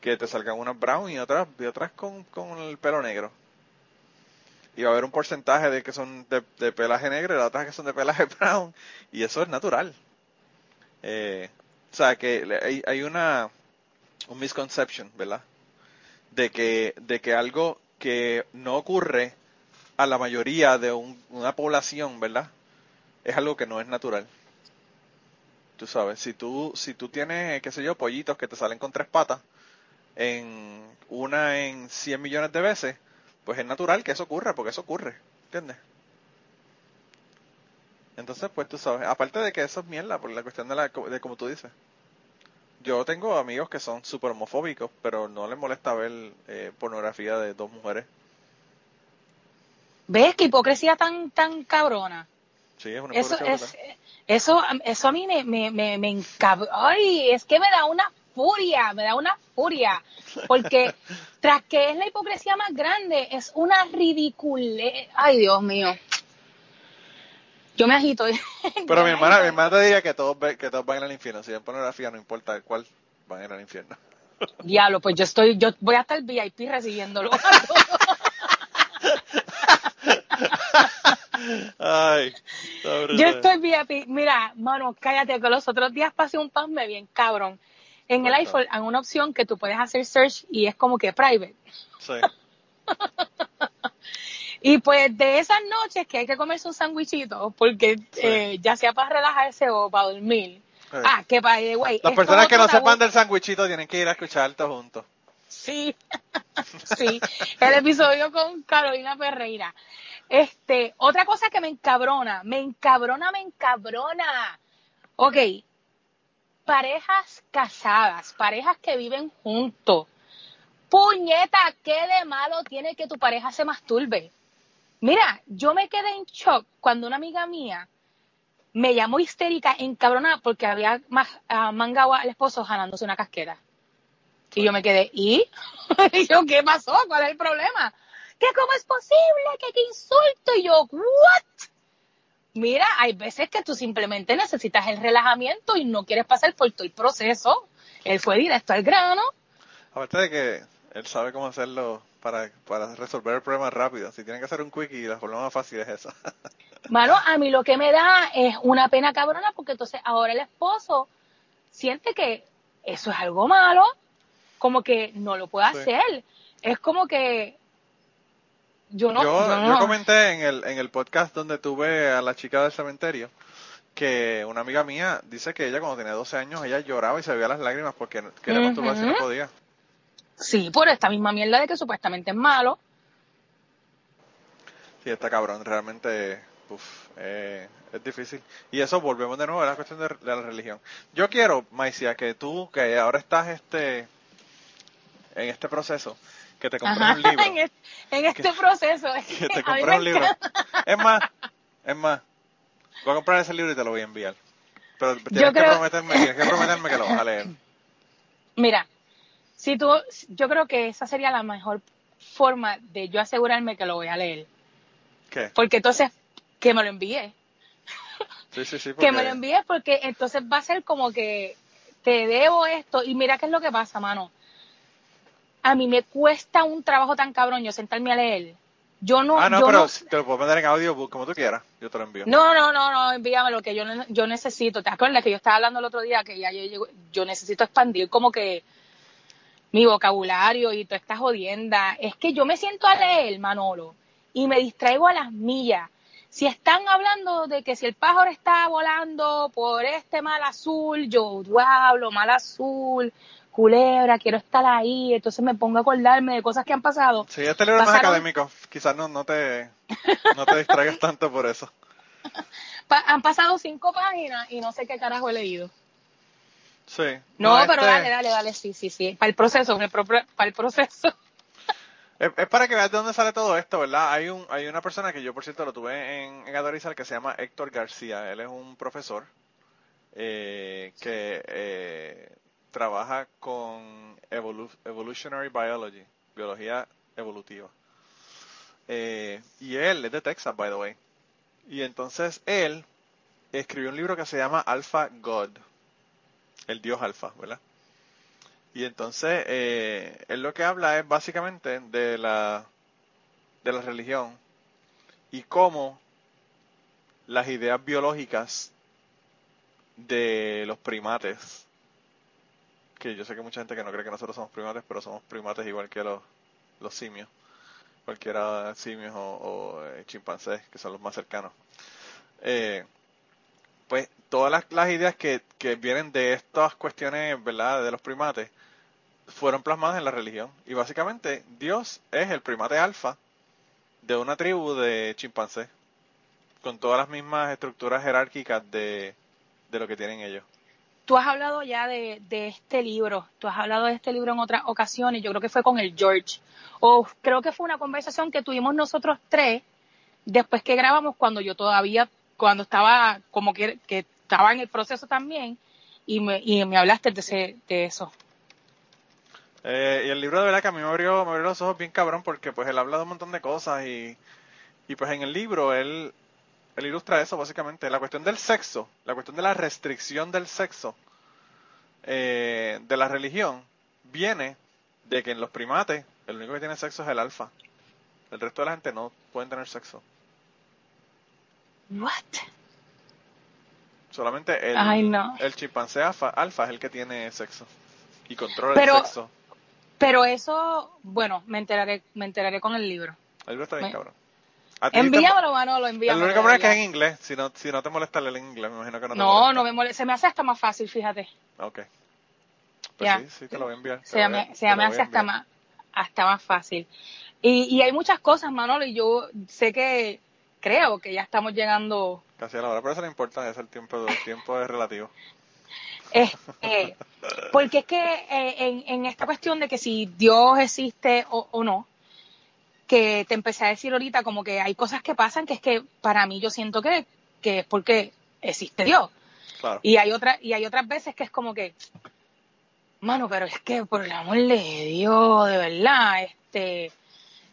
que te salgan unas brown y otras, y otras con, con el pelo negro. Y va a haber un porcentaje de que son de, pelaje negro y las otras que son de pelaje brown. Y eso es natural. Eh, o sea, que hay, hay una un misconception, ¿verdad? De que, de que algo que no ocurre a la mayoría de una población, ¿verdad? Es algo que no es natural. Tú sabes, si tú, si tú tienes, qué sé yo, pollitos que te salen con tres patas, en una en 100 millones de veces, pues es natural que eso ocurra, porque eso ocurre, ¿entiendes? Entonces, pues tú sabes, aparte de que eso es mierda, por la cuestión de, la, de como tú dices. Yo tengo amigos que son súper homofóbicos, pero no les molesta ver eh, pornografía de dos mujeres. ¿Ves qué hipocresía tan tan cabrona? Sí, es una eso, es, eso, eso a mí me, me, me, me Ay, es que me da una furia, me da una furia. Porque tras que es la hipocresía más grande, es una ridiculez. Ay, Dios mío. Yo me agito. Pero mi hermana, mi hermana te diría que todos, que todos van al infierno. Si ven pornografía, no importa cuál, van a ir al infierno. Diablo, pues yo estoy, yo voy a estar VIP recibiéndolo. Ay, yo estoy VIP. Mira, mano, cállate que los otros días pasé un pasme bien cabrón. En el iPhone hay una opción que tú puedes hacer search y es como que private. Sí. y pues de esas noches que hay que comerse un sandwichito, porque eh, ya sea para relajarse o para dormir. Ah, que para güey. Las personas que no sepan del sandwichito tienen que ir a escuchar todo juntos. Sí, sí. El episodio con Carolina Ferreira. Este, otra cosa que me encabrona, me encabrona, me encabrona. Ok, parejas casadas, parejas que viven juntos. Puñeta, ¿qué de malo tiene que tu pareja se masturbe? Mira, yo me quedé en shock cuando una amiga mía me llamó histérica, encabronada, porque había uh, mangado al esposo jalándose una casqueta. Y yo me quedé, ¿y? y yo, ¿qué pasó? ¿Cuál es el problema? ¿Qué cómo es posible? ¿Qué, qué insulto? Y yo, ¿what? Mira, hay veces que tú simplemente necesitas el relajamiento y no quieres pasar por todo el proceso. Él fue directo al grano. Aparte de que él sabe cómo hacerlo para, para resolver el problema rápido. Si tiene que hacer un quickie, la forma más fácil es esa. Mano, a mí lo que me da es una pena cabrona porque entonces ahora el esposo siente que eso es algo malo, como que no lo puede hacer. Es como que yo no, yo, comenté en el, en el podcast donde tuve a la chica del cementerio que una amiga mía dice que ella cuando tenía 12 años ella lloraba y se veía las lágrimas porque quería masturbarse y no podía. Sí, por esta misma mierda de que supuestamente es malo. Sí, está cabrón, realmente eh, es difícil. Y eso volvemos de nuevo a la cuestión de, la religión. Yo quiero, Maicia, que tú, que ahora estás este en este proceso, que te compres un libro. en, este, proceso. Que te compres un libro. Es más, es más, voy a comprar ese libro y te lo voy a enviar. Pero tienes, que, prometerme, tienes que prometerme que lo vas a leer. Mira, si tú, yo creo que esa sería la mejor forma de yo asegurarme que lo voy a leer. ¿Qué? Porque entonces, que me lo envíe. Sí, sí, sí. Que me lo envíes porque entonces va a ser como que te debo esto. Y mira qué es lo que pasa, mano a mí me cuesta un trabajo tan cabrón yo sentarme a leer. Yo no. Ah, no, pero te lo puedo mandar en audio como tú quieras. Yo te lo envío. No, no, no, no, envíame lo que yo, yo necesito. ¿Te acuerdas que yo estaba hablando el otro día que ya yo, yo necesito expandir como que mi vocabulario y toda esta jodienda? Es que yo me siento a leer, Manolo, y me distraigo a las millas. Si están hablando de que si el pájaro está volando por este mal azul, yo hablo mal azul, culebra, quiero estar ahí, entonces me pongo a acordarme de cosas que han pasado. Sí, este libro es más académico, quizás no, no, te, no te distraigas tanto por eso. han pasado cinco páginas y no sé qué carajo he leído. Sí. No, pero este dale, dale, dale, sí, sí, sí, para el proceso, para el proceso. Es, para que veas de dónde sale todo esto, ¿verdad? Hay un hay una persona que yo, por cierto, lo tuve en, en Adorizal que se llama Héctor García. Él es un profesor eh, que eh, trabaja con Evolutionary Biology, biología evolutiva. Eh, y él es de Texas, by the way. Y entonces él escribió un libro que se llama Alpha God, el Dios Alfa, ¿verdad? Y entonces eh, él lo que habla es básicamente de la, de la religión y cómo las ideas biológicas de los primates, que yo sé que mucha gente que no cree que nosotros somos primates, pero somos primates igual que los, los simios, cualquiera simios o, eh, chimpancés, que son los más cercanos. Eh, pues todas las, ideas que, que, vienen de estas cuestiones, ¿verdad?, de los primates, fueron plasmadas en la religión. Y básicamente Dios es el primate alfa de una tribu de chimpancés, con todas las mismas estructuras jerárquicas de, de lo que tienen ellos. Tú has hablado ya de, de, este libro, tú has hablado de este libro en otras ocasiones, yo creo que fue con el George, o creo que fue una conversación que tuvimos nosotros tres después que grabamos cuando yo todavía, cuando estaba como que, que estaba en el proceso también, y me, y me hablaste de, de eso. Eh, y el libro de verdad que a mí me abrió, me abrió los ojos bien cabrón porque pues él habla de un montón de cosas y, y pues en el libro él, él ilustra eso básicamente, la cuestión del sexo, la cuestión de la restricción del sexo eh, de la religión viene de que en los primates el único que tiene sexo es el alfa. El resto de la gente no pueden tener sexo. What? Solamente el, el chimpancé alfa, alfa es el que tiene sexo y controla el sexo. Pero eso, bueno, me enteraré, me enteraré con el libro. El libro está bien cabrón. Envíamelo, Manolo, envíamelo. El único problema es que es en inglés. Si no, si no te molesta en inglés, me imagino que no te No, no me molesta. Se me hace hasta más fácil, fíjate. Ok. Pues sí, sí, te lo voy a enviar. Se, me, hace hasta más, hasta más fácil. Y, y hay muchas cosas, Manolo, y yo sé que, creo que ya estamos llegando... Casi a la hora, pero eso no importa, es el tiempo, el tiempo es relativo. Este, porque es que eh, en, en, esta cuestión de que si Dios existe o, no, que te empecé a decir ahorita como que hay cosas que pasan que es que para mí yo siento que, que es porque existe Dios. Y hay otra, y hay otras veces que es como que, mano, pero es que por el amor de Dios, de verdad, este,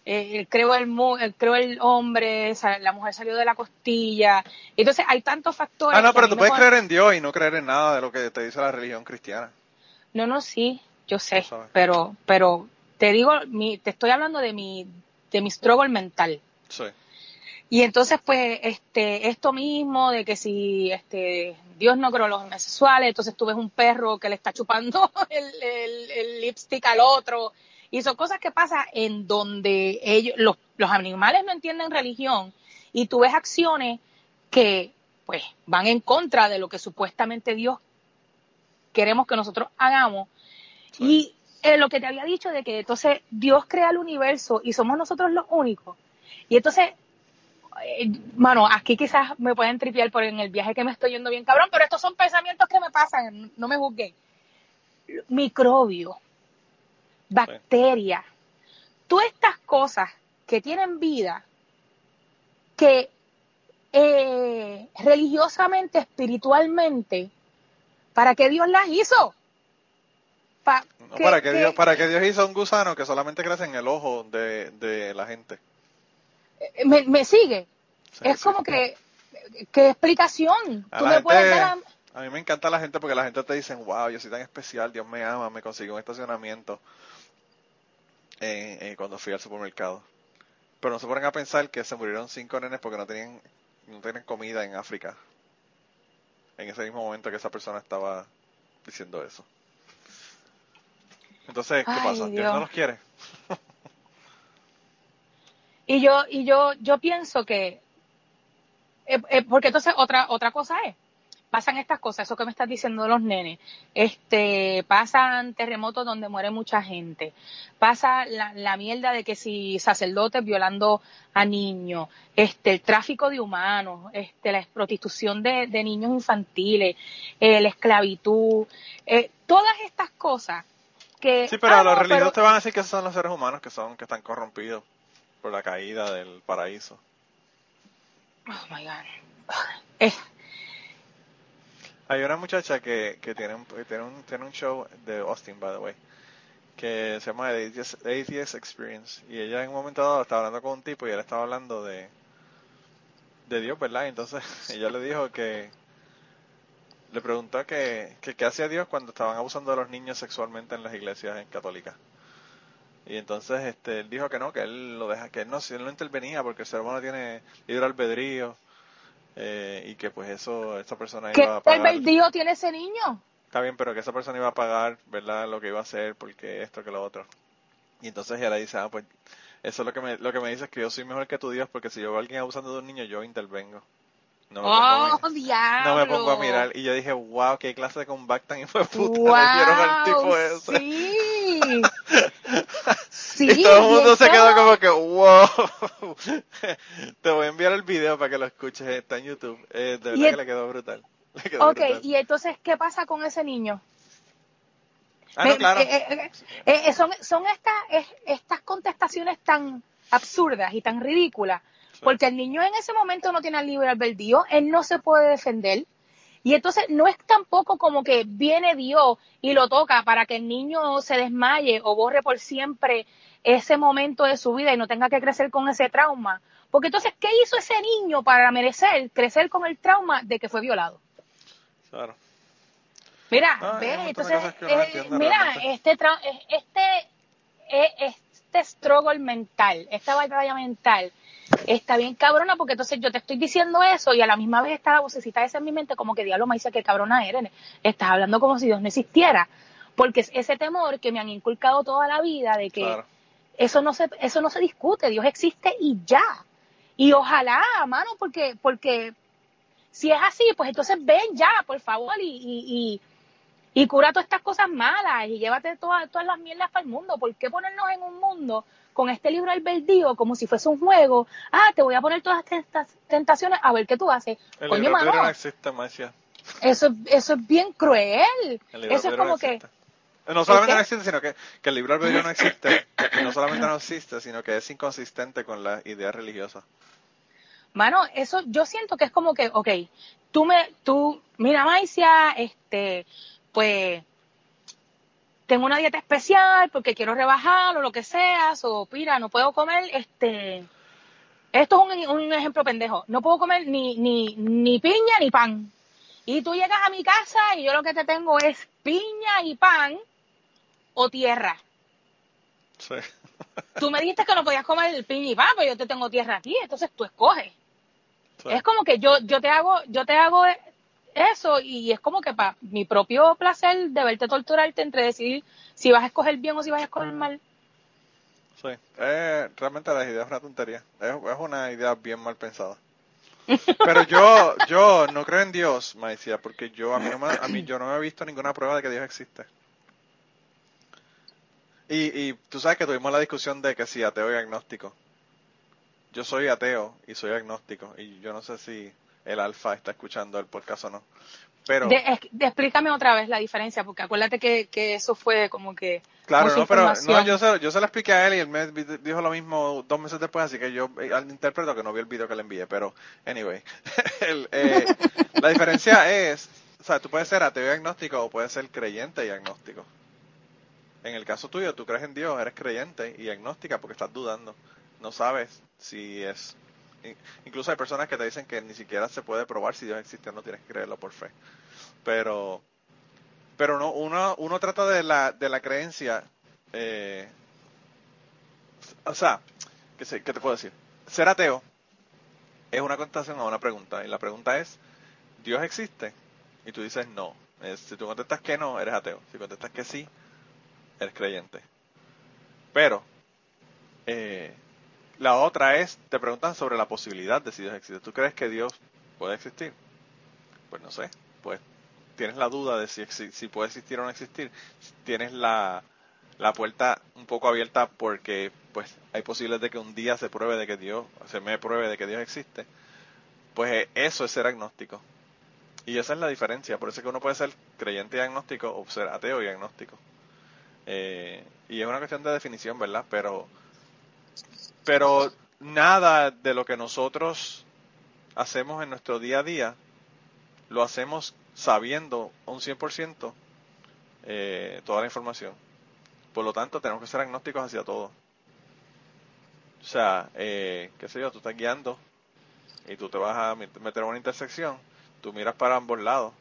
eh, creo el, creo el hombre, la mujer salió de la costilla. Entonces hay tantos factores. Ah, no, pero tú puedes creer en Dios y no creer en nada de lo que te dice la religión cristiana. No, no, sí, yo sé, pero, pero te digo, mi, te estoy hablando de mi, de mi struggle mental. Sí. Y entonces, pues, este, esto mismo de que si este, Dios no creó los homosexuales, entonces tú ves un perro que le está chupando el, el, el lipstick al otro y son cosas que pasan en donde ellos, los, los animales no entienden religión y tú ves acciones que pues van en contra de lo que supuestamente Dios queremos que nosotros hagamos. Y eh, lo que te había dicho de que entonces Dios crea el universo y somos nosotros los únicos. Y entonces, eh, mano, aquí quizás me pueden tripear por en el viaje que me estoy yendo bien cabrón, pero estos son pensamientos que me pasan, no me juzguen. Microbio bacterias, todas estas cosas que tienen vida, que eh, religiosamente, espiritualmente, ¿para qué Dios las hizo? Para, que Dios, para que Dios hizo un gusano que solamente crece en el ojo de, la gente. Eh, ¿Me, sigue? es como que, ¿qué explicación? ¿Tú me puedes dar a... mí me encanta la gente porque la gente te dice, wow, yo soy tan especial, Dios me ama, me consiguió un estacionamiento cuando fui al supermercado. Pero no se ponen a pensar que se murieron cinco nenes porque no tenían, no tenían comida en África. En ese mismo momento que esa persona estaba diciendo eso. Entonces, ¿qué pasa? Dios. no los quiere. y yo, y yo, yo pienso que, eh, eh, porque entonces otra, otra cosa es, pasan estas cosas, eso que me estás diciendo de los nenes, este, pasan terremotos donde muere mucha gente, pasa la, la mierda de que si sacerdotes violando a niños, este, el tráfico de humanos, este, la prostitución de, niños infantiles, eh, la esclavitud, eh, todas estas cosas que... Sí, pero ah, los religiosos te van a decir que esos son los seres humanos que son, que están corrompidos por la caída del paraíso. Oh my God. Eh, hay una muchacha que, que tiene, un, tiene, un, tiene un show de Austin, by the way, que se llama The Atheist, Experience. Y ella en un momento dado estaba hablando con un tipo y él estaba hablando de, de Dios, ¿verdad? Entonces ella le dijo que le preguntó que, que qué hacía Dios cuando estaban abusando de los niños sexualmente en las iglesias católicas. Y entonces este, él dijo que no, que él lo deja, que él no, si él no intervenía porque el ser humano tiene libre albedrío eh, y que pues eso, esa persona iba a pagar. ¿Qué albedrío tiene ese niño? Está bien, pero que esa persona iba a pagar, ¿verdad? Lo que iba a hacer porque esto que lo otro. Y entonces ella le dice, ah, pues eso es lo que me, lo que me dice es que yo soy mejor que tu Dios porque si yo veo a alguien abusando de un niño, yo intervengo. No me, oh, pongo, no me pongo a mirar. Y yo dije, wow, qué clase de comeback tan de puta wow, le dieron al tipo ese. Sí. sí. Y todo el mundo se quedó como que, wow. Te voy a enviar el video para que lo escuches. Está en YouTube. Eh, de verdad que le quedó brutal. ok, y entonces, ¿qué pasa con ese niño? Ah, no, claro. Eh, eh, eh, son son estas, estas contestaciones tan absurdas y tan ridículas, porque el niño en ese momento no tiene el libre albedrío, él no se puede defender. Y entonces no es tampoco como que viene Dios y lo toca para que el niño se desmaye o borre por siempre ese momento de su vida y no tenga que crecer con ese trauma. Porque entonces, ¿qué hizo ese niño para merecer crecer con el trauma de que fue violado? Claro. Mira, ah, ve, entonces, eh, mira, este, este, eh, este struggle mental, esta batalla mental, está bien cabrona porque entonces yo te estoy diciendo eso y a la misma vez está la vocecita esa en mi mente como que diablo me dice que cabrona eres, estás hablando como si Dios no existiera, porque es ese temor que me han inculcado toda la vida de que eso no se eso no se discute, Dios existe y ya. Y ojalá, mano, porque porque si es así, pues entonces ven ya, por favor, y, y, cura todas estas cosas malas y llévate todas, todas las mierdas para el mundo. ¿Por qué ponernos en un mundo con este libro albedrío como si fuese un juego? Ah, te voy a poner todas estas tentaciones a ver qué tú haces. El Coño, libro no existe, Eso, eso es bien cruel. Eso es como que... No solamente no existe, sino que, que el libro albedrío no existe. no solamente no existe, sino que es inconsistente con la idea religiosa. Mano, eso yo siento que es como que, ok, tú me, tú, mira, Maicia, este, pues, tengo una dieta especial porque quiero rebajar o lo que sea, o mira, no puedo comer, este, esto es un, un, ejemplo pendejo, no puedo comer ni, ni, ni piña ni pan. Y tú llegas a mi casa y yo lo que te tengo es piña y pan o tierra. Sí. Tú me dijiste que no podías comer el piña y pan, pero yo te tengo tierra aquí, entonces tú escoges. Es como que yo, yo te hago, yo te hago eso y es como que para mi propio placer de verte torturarte entre decidir si vas a escoger bien o si vas a escoger mal. Sí, eh, realmente la idea es una tontería, es, una idea bien mal pensada. Pero yo, yo no creo en Dios, Maicia, porque yo a mí, no a mí yo no he visto ninguna prueba de que Dios existe. Y, y tú sabes que tuvimos la discusión de que si ateo y agnóstico yo soy ateo y soy agnóstico y yo no sé si el alfa está escuchando el podcast o no. Pero explícame otra vez la diferencia porque acuérdate que, que eso fue como que Claro, no, pero no, yo se, yo se lo expliqué a él y él me dijo lo mismo dos meses después, así que yo eh, al interpreto que no vi el video que le envié, pero anyway, eh, la diferencia es, o sea, tú puedes ser ateo y agnóstico o puedes ser creyente y agnóstico. En el caso tuyo, tú crees en Dios, eres creyente y agnóstica porque estás dudando no sabes si es... Incluso hay personas que te dicen que ni siquiera se puede probar si Dios existe, no tienes que creerlo por fe. Pero, pero no, uno, uno trata de la, de la creencia, eh, o sea, ¿qué, sé, ¿qué te puedo decir? Ser ateo es una contestación a una pregunta, y la pregunta es, ¿Dios existe? Y tú dices no. si tú contestas que no, eres ateo. Si contestas que sí, eres creyente. Pero, eh, la otra es, te preguntan sobre la posibilidad de si Dios existe. ¿Tú crees que Dios puede existir? Pues no sé, pues tienes la duda de si, si puede existir o no existir. Tienes la, la puerta un poco abierta porque pues hay posibilidades de que un día se pruebe de que Dios, se me pruebe de que Dios existe. Pues eh, eso es ser agnóstico. Y esa es la diferencia. Por eso es que uno puede ser creyente y agnóstico o ser ateo y agnóstico. Eh, y es una cuestión de definición, ¿verdad? Pero pero nada de lo que nosotros hacemos en nuestro día a día lo hacemos sabiendo un 100% eh, toda la información. Por lo tanto, tenemos que ser agnósticos hacia todo. O sea, eh, qué sé yo, tú estás guiando y tú te vas a meter en una intersección, tú miras para ambos lados,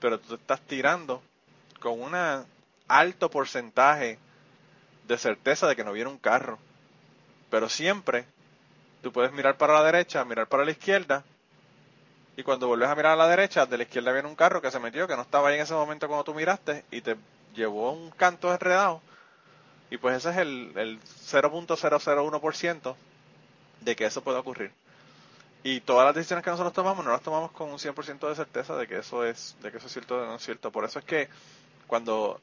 pero tú te estás tirando con un alto porcentaje de certeza de que no viene un carro. Pero siempre tú puedes mirar para la derecha, mirar para la izquierda, y cuando vuelves a mirar a la derecha, de la izquierda viene un carro que se metió, que no estaba ahí en ese momento cuando tú miraste, y te llevó un canto enredado. Y pues ese es el, el 0.001% de que eso puede ocurrir. Y todas las decisiones que nosotros tomamos no las tomamos con un 100% de certeza de que eso es de que eso es cierto o no es cierto. Por eso es que cuando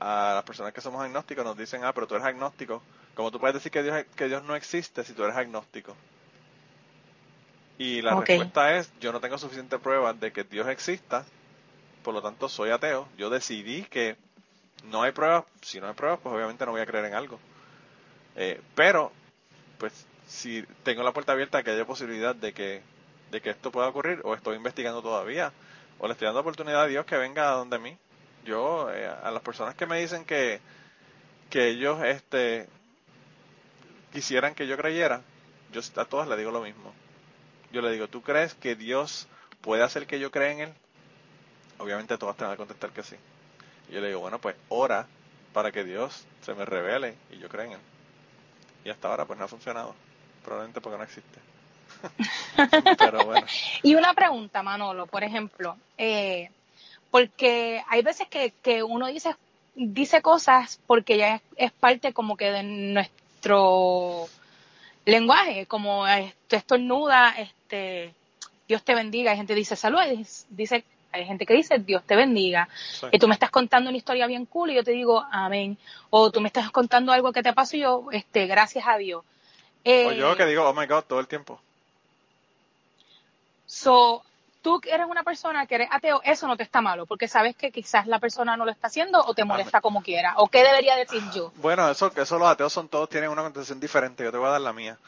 a las personas que somos agnósticos nos dicen, ah, pero tú eres agnóstico, como tú puedes decir que Dios, que Dios no existe si tú eres agnóstico? Y la respuesta es, yo no tengo suficiente prueba de que Dios exista, por lo tanto soy ateo. Yo decidí que no hay pruebas, si no hay pruebas, pues obviamente no voy a creer en algo. Eh, pero, pues, si tengo la puerta abierta a que haya posibilidad de que, de que esto pueda ocurrir, o estoy investigando todavía, o le estoy dando oportunidad a Dios que venga a donde mí. Yo, eh, a las personas que me dicen que, que ellos este, quisieran que yo creyera, yo a todas le digo lo mismo. Yo le digo, ¿tú crees que Dios puede hacer que yo crea en Él? Obviamente todas te van a contestar que sí. Y yo le digo, bueno, pues ora para que Dios se me revele y yo crea en Él. Y hasta ahora pues no ha funcionado. Probablemente porque no existe. Pero bueno. Y una pregunta, Manolo, por ejemplo, eh, porque hay veces que, que uno dice dice cosas porque ya es, parte como que de nuestro lenguaje, como esto estornuda, este, Dios te bendiga, hay gente que dice salud, dice, hay gente que dice Dios te bendiga, y tú me estás contando una historia bien cool y yo te digo amén, o tú me estás contando algo que te pasó y yo, este, gracias a Dios. o yo que digo oh my God todo el tiempo. So, tú eres una persona que eres ateo, eso no te está malo, porque sabes que quizás la persona no lo está haciendo o te molesta como quiera. ¿O qué debería decir yo? Bueno, eso, eso los ateos son todos, tienen una contestación diferente. Yo te voy a dar la mía.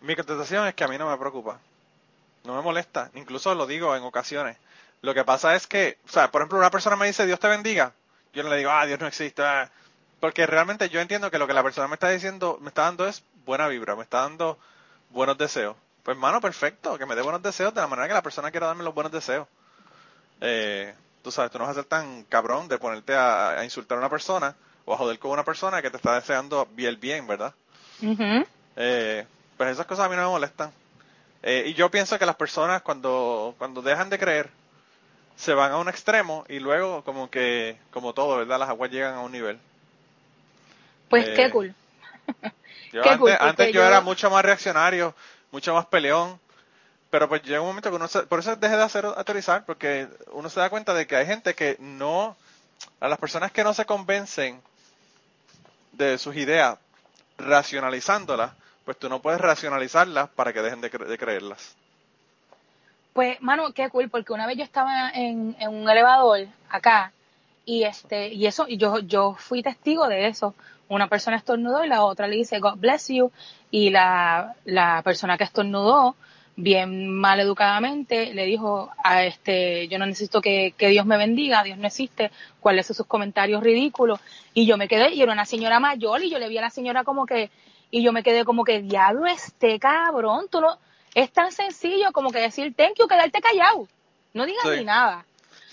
Mi contestación es que a mí no me preocupa. No me molesta. Incluso lo digo en ocasiones. Lo que pasa es que, o sea, por ejemplo, una persona me dice Dios te bendiga. Yo no le digo, ah, Dios no existe. Ah". Porque realmente yo entiendo que lo que la persona me está diciendo, me está dando es buena vibra, me está dando buenos deseos. Pues, mano, perfecto, que me dé buenos deseos de la manera que la persona quiera darme los buenos deseos. Eh, tú sabes, tú no vas a ser tan cabrón de ponerte a, insultar a una persona o a joder con una persona que te está deseando el bien, ¿verdad? eh, pues esas cosas a mí no me molestan. Eh, y yo pienso que las personas cuando, cuando dejan de creer, se van a un extremo y luego como que, como todo, ¿verdad? Las aguas llegan a un nivel. Pues qué eh, cool. Yo antes, antes yo, era mucho más reaccionario mucho más peleón. Pero pues llega un momento que uno se, por eso deje de hacer autorizar, porque uno se da cuenta de que hay gente que no, a las personas que no se convencen de sus ideas racionalizándolas, pues tú no puedes racionalizarlas para que dejen de, creerlas. Pues, mano, qué cool, porque una vez yo estaba en, en, un elevador acá y este y eso y yo yo fui testigo de eso. Una persona estornudó y la otra le dice God bless you y la, la persona que estornudó, bien mal educadamente, le dijo a este, yo no necesito que, que Dios me bendiga, Dios no existe, cuáles son sus comentarios ridículos. Y yo me quedé, y era una señora mayor, y yo le vi a la señora como que, y yo me quedé como que, diablo, este cabrón, tú no, es tan sencillo como que decir thank you, quedarte callado, no digas ni nada.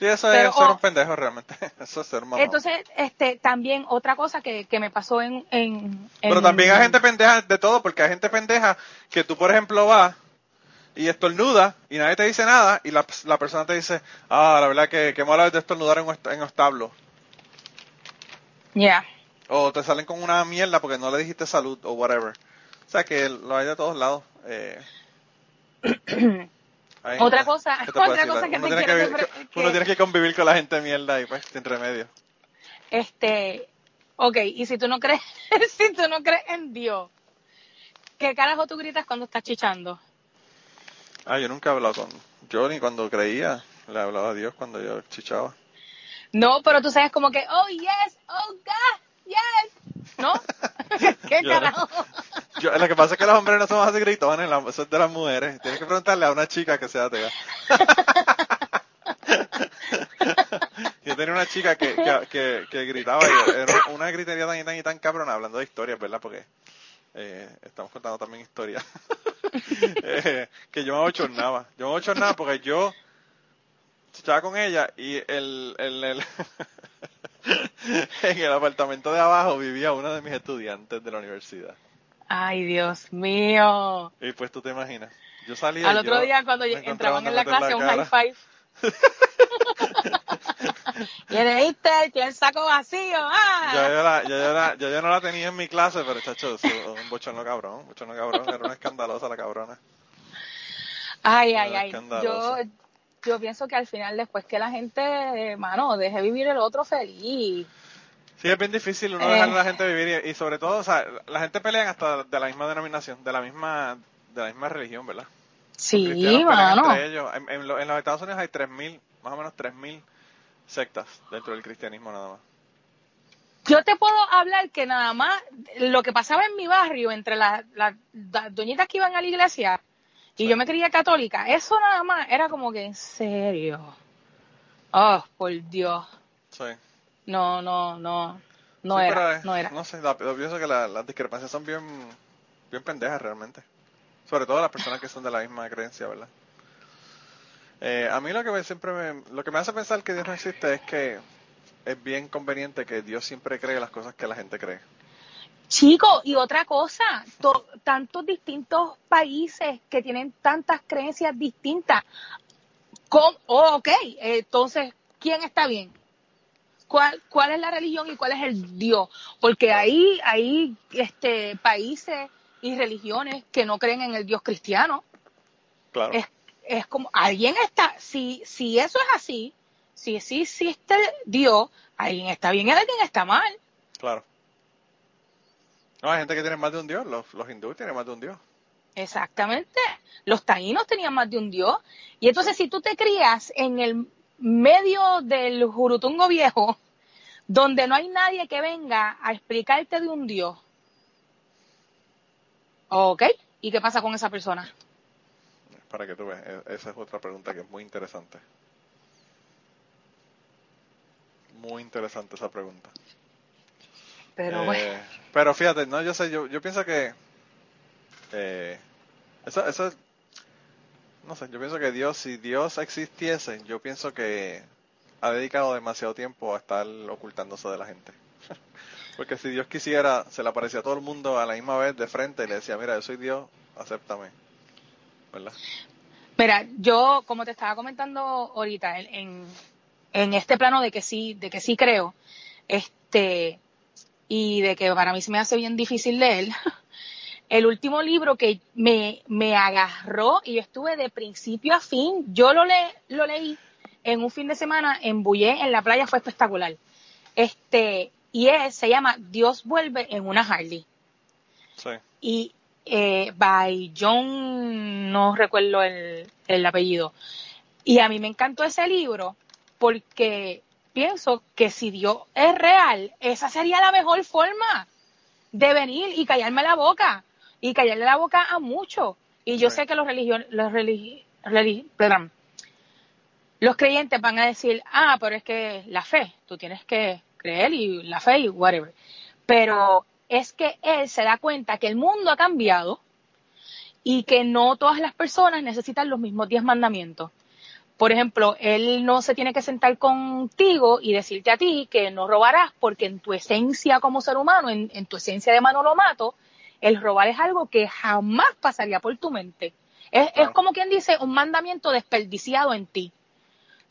Sí, eso es ser un oh, pendejo realmente. Eso es ser malo. Entonces, este, también otra cosa que, que me pasó en, en, Pero también hay gente pendeja de todo, porque hay gente pendeja que tú, por ejemplo, vas y estornuda y nadie te dice nada y la, la persona te dice, ah, la verdad que, que es de estornudar en, en establo. Ya. O te salen con una mierda porque no le dijiste salud o whatever. O sea que lo hay de todos lados. Eh. otra cosa, otra cosa que uno tiene que, uno tiene que convivir con la gente mierda y pues sin remedio. Este, ok, y si tú no crees, si tú no crees en Dios, ¿qué carajo tú gritas cuando estás chichando? Ah, yo nunca he hablado con, yo ni cuando creía, le hablaba a Dios cuando yo chichaba. No, pero tú sabes como que, oh yes, oh God, yes, ¿no? ¿Qué carajo? lo que pasa es que los hombres no somos así gritones, eso es de las mujeres. Tienes que preguntarle a una chica que sea atea. yo tenía una chica que, que, que, gritaba, y era una gritería tan y tan y tan cabrona hablando de historias, ¿verdad? Porque eh, estamos contando también historias. eh, que yo me abochornaba. Yo me abochornaba porque yo estaba con ella y el, el, el en el apartamento de abajo vivía uno de mis estudiantes de la universidad. Ay, Dios mío. Y pues tú te imaginas. Yo salí Al otro día cuando entraban en la clase, un high five. y le diste el saco vacío. ¡Ah! Ya yo, la, ya, yo ya no la tenía en mi clase, pero chacho, un bochorno cabrón, un bochorno cabrón, era una escandalosa la cabrona. Ay, ay, ay. Yo, yo pienso que al final, después que la gente, mano, deje vivir el otro feliz. Sí, es bien difícil uno dejar a la eh. gente vivir y, sobre todo, o sea, la gente pelea hasta de la misma denominación, de la misma, de la misma religión, ¿verdad? Sí, mano. En, en, los Estados Unidos hay 3.000, más o menos 3.000 sectas dentro del cristianismo nada más. Yo te puedo hablar que nada más lo que pasaba en mi barrio entre las doñitas que iban a la iglesia y yo me creía católica, eso nada más era como que en serio. Oh, por Dios. Sí. No, no, no. No era, no era. No sé, yo pienso que las discrepancias son bien, bien pendejas realmente. Sobre todo las personas que son de la misma creencia, ¿verdad? Eh, a mí lo que me, siempre me, lo que me hace pensar que Dios no existe es que es bien conveniente que Dios siempre cree las cosas que la gente cree. Chico, y otra cosa, tantos distintos países que tienen tantas creencias distintas. Con, oh, ok, entonces, ¿quién está bien? ¿Cuál, ¿Cuál es la religión y cuál es el Dios? Porque ahí hay este, países y religiones que no creen en el Dios cristiano. Claro. Es, es como, alguien está, si, si eso es así, si sí existe Dios, alguien está bien y alguien está mal. Claro. No, hay gente que tiene más de un dios, los, los hindúes tienen más de un dios. Exactamente. Los taínos tenían más de un dios. Y entonces si tú te crías en el medio del Jurutungo viejo, donde no hay nadie que venga a explicarte de un dios, ¿ok? ¿Y qué pasa con esa persona? Para que tú veas, e-, esa es otra pregunta que es muy interesante. Muy interesante esa pregunta. Pero eh, Pero fíjate, no, yo sé, yo, yo pienso que eh, eso, eso, no sé, yo pienso que Dios, si Dios existiese, yo pienso que ha dedicado demasiado tiempo a estar ocultándose de la gente. Porque si Dios quisiera, se le aparecía a todo el mundo a la misma vez de frente y le decía, mira, yo soy Dios, acéptame. ¿Verdad? Mira, yo, como te estaba comentando ahorita, en, en este plano de que sí, de que sí creo, este, y de que para mí se me hace bien difícil leer. El último libro que me, me agarró y yo estuve de principio a fin, yo lo, le, lo leí en un fin de semana en Bullé, en la playa, fue espectacular. Este, y es, se llama Dios vuelve en una Harley. Sí. Y eh, by John, no recuerdo el, el apellido. Y a mí me encantó ese libro porque pienso que si Dios es real, esa sería la mejor forma de venir y callarme la boca y callarle la boca a muchos. Y yo sé que los religiones, los los creyentes van a decir, ah, pero es que la fe, tú tienes que creer y la fe y whatever. Pero es que él se da cuenta que el mundo ha cambiado y que no todas las personas necesitan los mismos diez mandamientos por ejemplo, él no se tiene que sentar contigo y decirte a ti que no robarás porque en tu esencia como ser humano, en, tu esencia de mato, el robar es algo que jamás pasaría por tu mente. Es, como quien dice un mandamiento desperdiciado en ti.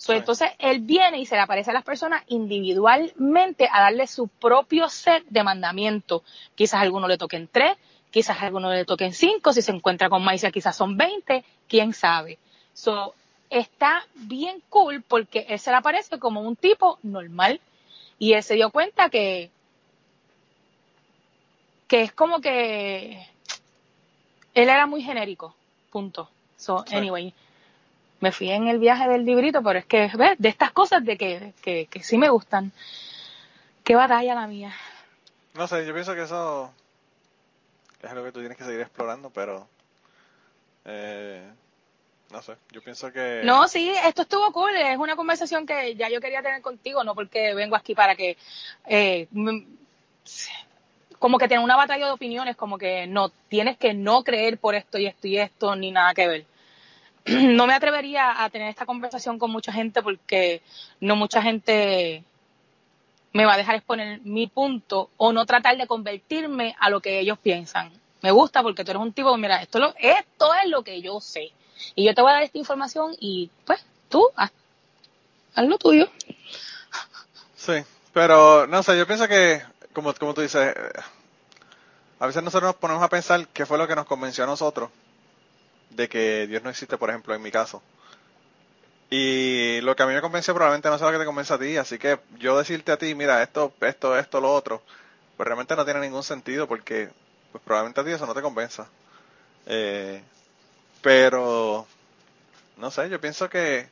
Entonces, él viene y se le aparece a las personas individualmente a darle su propio set de mandamientos. Quizás a alguno le toquen tres, quizás a alguno le toquen cinco, si se encuentra con maíz quizás son veinte, quién sabe. So, está bien cool porque él se le aparece como un tipo normal y él se dio cuenta que que es como que él era muy genérico, punto. So, anyway, me fui en el viaje del librito, pero es que, ¿ves? De estas cosas de que, que, que sí me gustan. Qué batalla la mía. No sé, yo pienso que eso es algo que tú tienes que seguir explorando, pero eh, no sé, yo pienso que... No, sí, esto estuvo cool, es una conversación que ya yo quería tener contigo, no porque vengo aquí para que... Eh, como que tiene una batalla de opiniones, como que no, tienes que no creer por esto y esto y esto, ni nada que ver. No me atrevería a tener esta conversación con mucha gente porque no mucha gente me va a dejar exponer mi punto o no tratar de convertirme a lo que ellos piensan. Me gusta porque tú eres un tipo, mira, esto, lo, esto es lo que yo sé. Y yo te voy a dar esta información y pues tú haz, lo tuyo. Sí, pero no sé, yo pienso que, como, como tú dices, a veces nosotros nos ponemos a pensar qué fue lo que nos convenció a nosotros de que Dios no existe, por ejemplo, en mi caso. Y lo que a mí me convenció probablemente no sea lo que te convence a ti, así que yo decirte a ti, mira, esto, esto, esto, lo otro, pues realmente no tiene ningún sentido porque pues probablemente a ti eso no te convenza. Eh, pero, no sé, yo pienso que,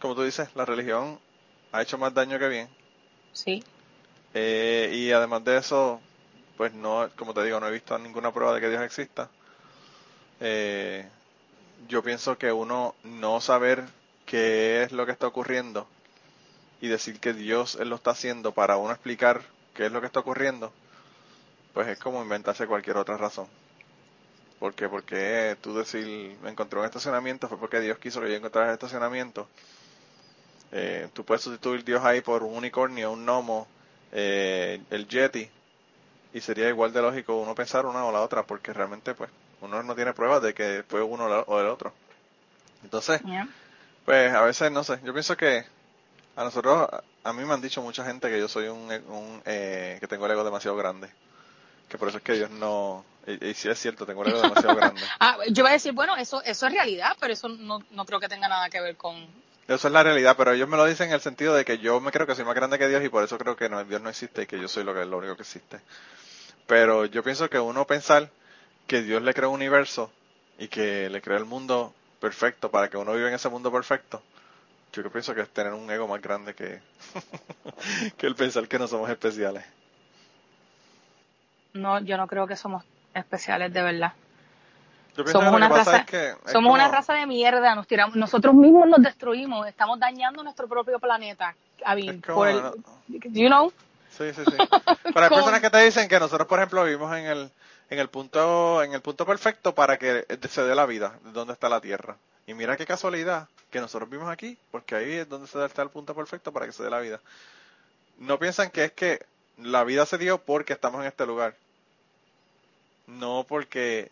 como tú dices, la religión ha hecho más daño que bien. Sí. Eh, y además de eso, pues no, como te digo, no he visto ninguna prueba de que Dios exista. Eh, yo pienso que uno no saber qué es lo que está ocurriendo y decir que Dios él lo está haciendo para uno explicar qué es lo que está ocurriendo, pues es como inventarse cualquier otra razón. Porque, porque tú decir, me encontré un estacionamiento, fue porque Dios quiso que yo encontrara el estacionamiento. Eh, tú puedes sustituir Dios ahí por un unicornio, un gnomo, eh, el Yeti, y sería igual de lógico uno pensar una o la otra, porque realmente pues uno no tiene pruebas de que fue uno o el otro. Entonces, pues a veces, no sé, yo pienso que a nosotros, a mí me han dicho mucha gente que yo soy un, un eh, que tengo el ego demasiado grande. Que por eso es que Dios no, y, si es cierto, tengo el ego demasiado grande. ah, yo iba a decir, bueno, eso, eso es realidad, pero eso no, no creo que tenga nada que ver con... Eso es la realidad, pero ellos me lo dicen en el sentido de que yo me creo que soy más grande que Dios y por eso creo que no, Dios no existe y que yo soy lo, que, lo único que existe. Pero yo pienso que uno pensar que Dios le creó un universo y que le creó el mundo perfecto para que uno viva en ese mundo perfecto, yo que pienso que es tener un ego más grande que, que el pensar que no somos especiales. No, yo no creo que somos especiales de verdad. somos una raza, somos una raza de mierda, nos tiramos, nosotros mismos nos destruimos, estamos dañando nuestro propio planeta. por el, you know? Sí, sí, sí. Pero hay personas que te dicen que nosotros, por ejemplo, vivimos en el en el punto en el punto perfecto para que se dé la vida, donde está la Tierra. Y mira qué casualidad que nosotros vimos aquí, porque ahí es donde se está el punto perfecto para que se dé la vida. No piensan que es que la vida se dio porque estamos en este lugar. No porque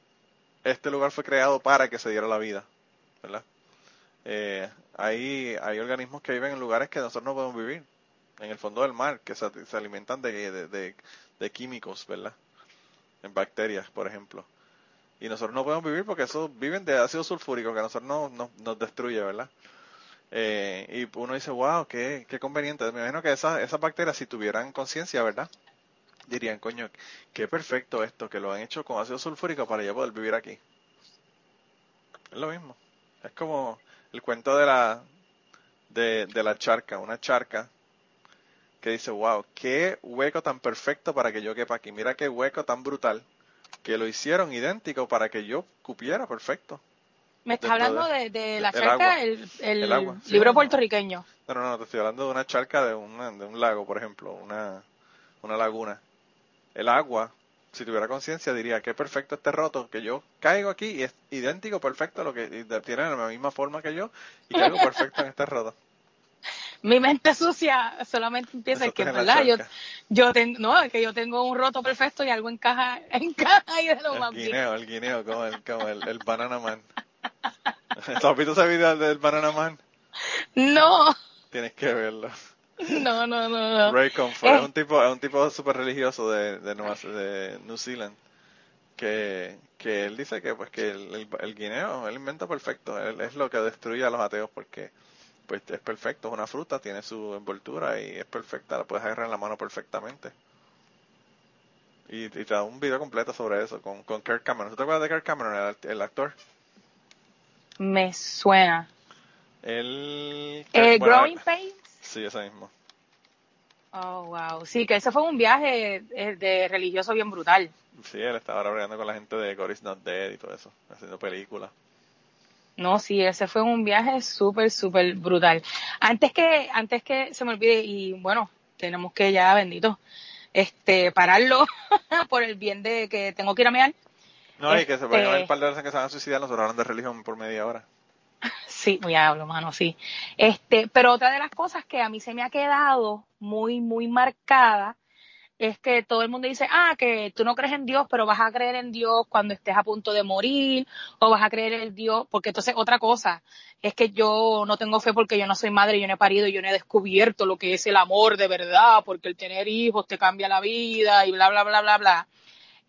este lugar fue creado para que se diera la vida, ¿verdad? Eh, hay, hay organismos que viven en lugares que nosotros no podemos vivir, en el fondo del mar, que se, alimentan de, de químicos, ¿verdad? en bacterias, por ejemplo. Y nosotros no podemos vivir porque eso viven de ácido sulfúrico que a nosotros no, nos destruye, ¿verdad? Eh, y uno dice, wow, qué, qué conveniente. Me imagino que esas, esas bacterias, si tuvieran conciencia, ¿verdad? Dirían, coño, qué perfecto esto, que lo han hecho con ácido sulfúrico para ya poder vivir aquí. Es lo mismo. Es como el cuento de la, de, de la charca. Una charca que dice, wow, qué hueco tan perfecto para que yo quepa aquí. Mira qué hueco tan brutal que lo hicieron idéntico para que yo cupiera perfecto. Me estás hablando de, la charca, el, el, libro puertorriqueño. No, no, no, te estoy hablando de una charca de, de un lago, por ejemplo, una, una laguna. El agua, si tuviera conciencia, diría, qué perfecto este roto, que yo caigo aquí y es idéntico, perfecto, lo que tiene la misma forma que yo y caigo perfecto en este roto mi mente sucia solamente empieza que, ¿verdad? Yo, yo tengo, no, que yo tengo un roto perfecto y algo encaja, encaja ahí de lo el más guineo, El guineo, como el, como el, el Banana Man. ¿Has visto ese video del Banana Man? No. Tienes que verlo. No, no, no, no. Ray Comfort, es un tipo, es un tipo súper religioso de, de, Nueva, de New Zealand que, que él dice que pues que el, el, el guineo, el invento perfecto, él, es lo que destruye a los ateos porque pues es perfecto, es una fruta, tiene su envoltura y es perfecta, la puedes agarrar en la mano perfectamente. Y, te da un video completo sobre eso con, con Kirk Cameron. ¿Tú te acuerdas de Kirk Cameron, el, actor? Me suena. El... Eh, Growing Pains. Sí, ese mismo. Oh, wow. Sí, que ese fue un viaje eh, de religioso bien brutal. Sí, él estaba ahora con la gente de God Not Dead y todo eso, haciendo películas. No, sí, ese fue un viaje súper, súper brutal. Antes que, antes que se me olvide, y bueno, tenemos que ya, bendito, este, pararlo por el bien de que tengo que ir a mirar. No, y que se vayan a un par de veces que se van a suicidar, nosotros hablando de religión por media hora. Sí, muy hablo, mano, sí. Este, pero otra de las cosas que a mí se me ha quedado muy, muy marcada es que todo el mundo dice, ah, que tú no crees en Dios, pero vas a creer en Dios cuando estés a punto de morir, o vas a creer en Dios, porque entonces otra cosa es que yo no tengo fe porque yo no soy madre, yo no he parido, yo no he descubierto lo que es el amor de verdad, porque el tener hijos te cambia la vida y bla, bla, bla, bla, bla.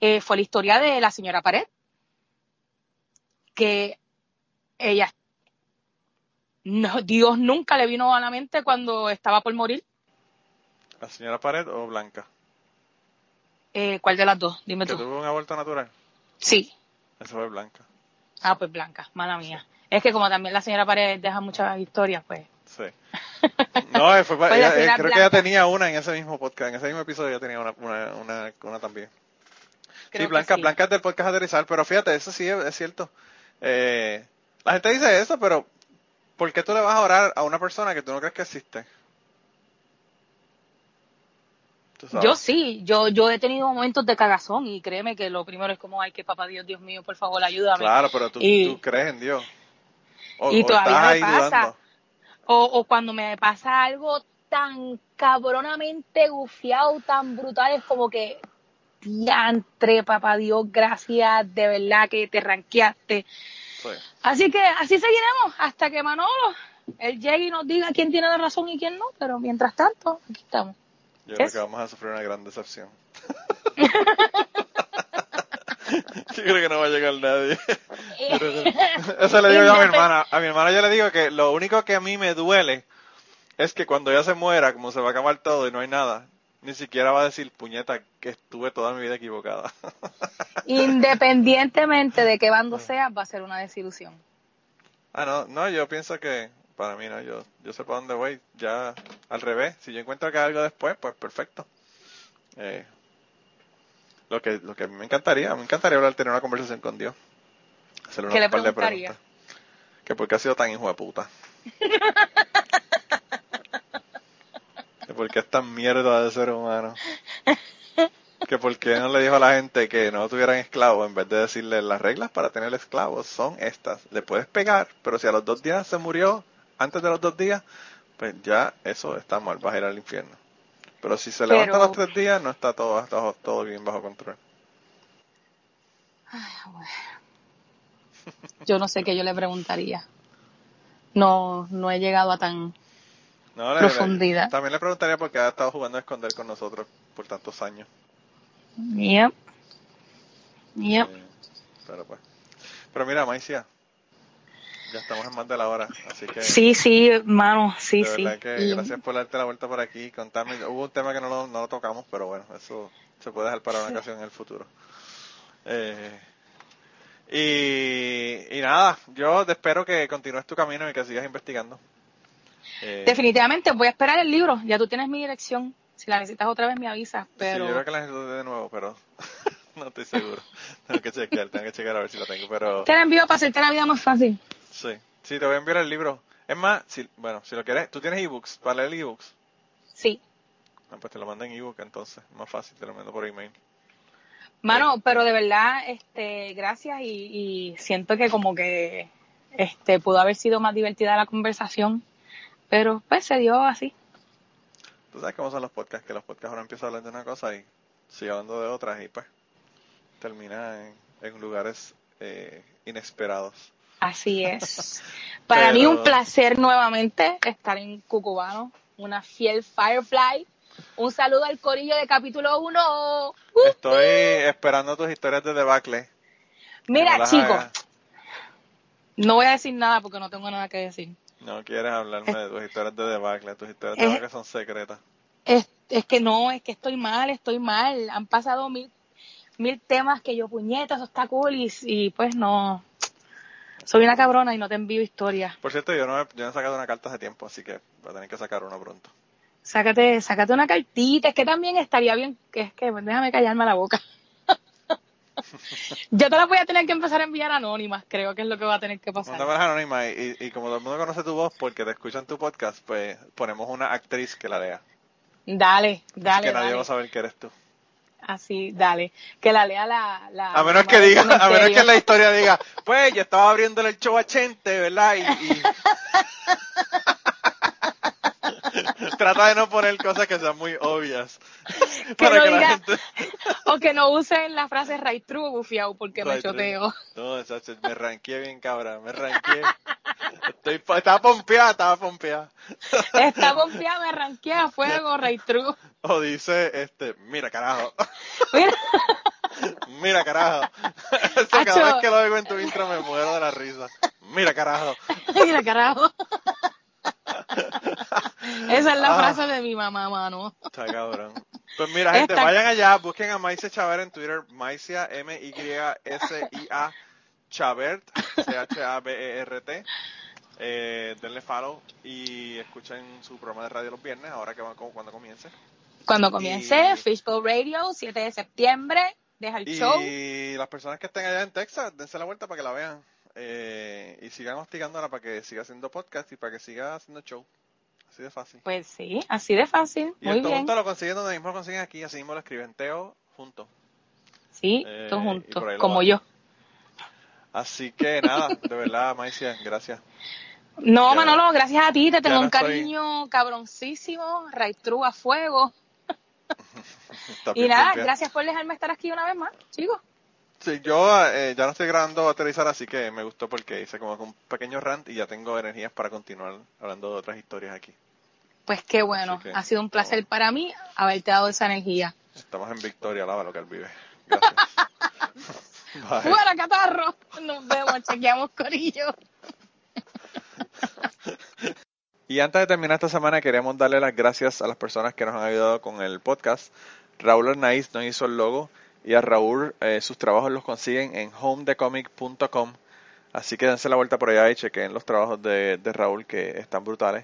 Eh, fue la historia de la señora Pared, que ella, no, Dios nunca le vino a la mente cuando estaba por morir. ¿La señora Pared o Blanca? Eh, ¿Cuál de las dos? Dime ¿Que tú. tuvo un aborto natural? Sí. Eso fue Blanca. Ah, pues Blanca, mala mía. Es que como también la señora Pared deja muchas historias, pues. Sí. No, fue, pues ella, creo que ella tenía una en ese mismo podcast, en ese mismo episodio ella tenía una, una, una, una también. sí, Blanca, Blanca es del podcast Aterrizar, pero fíjate, eso sí es, cierto. Eh, la gente dice eso, pero ¿por qué tú le vas a orar a una persona que tú no crees que existe? Yo sí, yo yo he tenido momentos de cagazón y créeme que lo primero es como, ay, que papá Dios, Dios mío, por favor, ayúdame. Claro, pero tú, tú crees en Dios. y todavía me pasa. O, o cuando me pasa algo tan cabronamente gufiado, tan brutal, es como que, diantre, papá Dios, gracias, de verdad que te ranqueaste. Así que así seguiremos hasta que Manolo, él llegue y nos diga quién tiene la razón y quién no, pero mientras tanto, aquí estamos. Yo creo que vamos a sufrir una gran decepción. Yo creo que no va a llegar nadie. Eso le digo yo a mi hermana. A mi hermana yo le digo que lo único que a mí me duele es que cuando ella se muera, como se va a acabar todo y no hay nada, ni siquiera va a decir, puñeta, que estuve toda mi vida equivocada. Independientemente de qué bando sea, va a ser una desilusión. Ah, no, no, yo pienso que para mí no, yo, yo sé para dónde voy, ya al revés, si yo encuentro que hay algo después, pues perfecto. Eh, lo que lo que me encantaría, me encantaría hablar, tener una conversación con Dios. Hacerle ¿Qué le par de preguntas. Que por qué ha sido tan hijo de puta. por qué es tan mierda de ser humano. Que por qué no le dijo a la gente que no tuvieran esclavos en vez de decirle las reglas para tener esclavos son estas. Le puedes pegar, pero si a los dos días se murió, antes de los dos días, pues ya eso está mal, vas a ir al infierno. Pero si se levanta los tres días, no está todo, está todo bien bajo control. Yo no sé qué yo le preguntaría. No, no he llegado a tan profundidad. también le preguntaría por qué ha estado jugando a esconder con nosotros por tantos años. Yep. Yep. pero pues. Pero mira, Maicia, ya estamos en más de la hora, así que... Sí, sí, mano, sí, de verdad Que gracias por darte la vuelta por aquí y contarme. Hubo un tema que no lo, no lo tocamos, pero bueno, eso se puede dejar para una ocasión en el futuro. Eh, y, y nada, yo espero que continúes tu camino y que sigas investigando. Eh, Definitivamente, voy a esperar el libro. Ya tú tienes mi dirección. Si la necesitas otra vez, me avisas. Pero... Sí, yo creo que la necesito de nuevo, pero no estoy seguro. tengo que chequear, tengo que chequear a ver si la tengo. Pero... Te la envío para hacerte la vida más fácil. Sí, sí, te voy a enviar el libro. Es más, si, bueno, si lo quieres, ¿tú tienes ebooks para leer ebooks? Sí. Ah, pues te lo mando en ebook entonces, más fácil, te lo mando por email. Mano, este. pero de verdad, este, gracias y, siento que como que este pudo haber sido más divertida la conversación, pero pues se dio así. Tú sabes cómo son los podcasts, que los podcasts ahora empiezan a hablar de una cosa y sigue hablando de otras y pues termina en, lugares eh, inesperados. Así es. Para mí un placer nuevamente estar en Cucubano, una fiel Firefly. Un saludo al corillo de capítulo 1. Estoy esperando tus historias de debacle. Mira, chicos, no voy a decir nada porque no tengo nada que decir. No quieres hablarme de tus historias de debacle, tus historias de debacle son secretas. Es, es que no, es que estoy mal, estoy mal. Han pasado mil, mil temas que yo, puñetas, eso está cool y pues no, soy una cabrona y no te envío historias. Por cierto, yo no, he, yo no he sacado una carta hace tiempo, así que voy a tener que sacar una pronto. Sácate, sácate una cartita, es que también estaría bien, que es que déjame callarme la boca. Yo te la voy a tener que empezar a enviar anónimas, creo que es lo que va a tener que pasar. Anónima y, y, como todo el mundo conoce tu voz porque te escuchan tu podcast, pues ponemos una actriz que la lea. Dale, dale. Que nadie va a saber que eres tú. Así, dale. Que la lea la. la a menos que diga, a menos que en la historia diga, pues yo estaba abriéndole el show a Chente, ¿verdad? Y, y... Trata de no poner cosas que sean muy obvias. Que no diga, O que no usen la frase right true bufiao porque me choteo. No, me ranqué bien cabra, me ranqué. Estoy, estaba pompeada, estaba pompeada. Está pompeada, me ranqué a fuego, right true. O dice, este, mira carajo. Mira. Mira carajo. cada vez que lo oigo en tu intro me muero de la risa. Mira carajo. Mira carajo. Esa es la ah. frase de mi mamá, mano. Está cabrón. Pues mira, gente, vayan allá, busquen a Maicia Chavert en Twitter, Maicia, M-Y-S-I-A, Chavert, C-H-A-B-E-R-T. Eh, denle follow y escuchen su programa de radio los viernes, ahora que va cuando comience. Cuando comience, Fishbowl Radio, 7 de septiembre, deja el show. Y las personas que estén allá en Texas, dense la vuelta para que la vean. Eh, y sigan hostigándola para que siga haciendo podcast y para que siga haciendo show. Así de fácil. Pues sí, así de fácil. Y Muy bien. junto lo consiguen donde mismo lo consiguen aquí, así mismo lo escriben Teo junto. Sí, eh, todos juntos, como yo. Así que nada, de verdad, Maicia, gracias. No, Manolo, gracias a ti, te tengo un cariño cabroncísimo, right true a fuego. y nada, gracias por dejarme estar aquí una vez más, chicos. Sí, yo eh, ya no estoy grabando aterrizar, así que me gustó porque hice como un pequeño rant y ya tengo energías para continuar hablando de otras historias aquí. Pues qué bueno, ha sido un placer para mí haberte dado esa energía. Estamos en Victoria, lava lo que él vive. Gracias. Fuera, catarro. Nos vemos, chequeamos corillo. Y antes de terminar esta semana, queremos darle las gracias a las personas que nos han ayudado con el podcast. Raúl Arnaiz nos hizo el logo y a Raúl eh, sus trabajos los consiguen en homedecomic.com. Así que dense la vuelta por allá y chequen los trabajos de, de, Raúl que están brutales.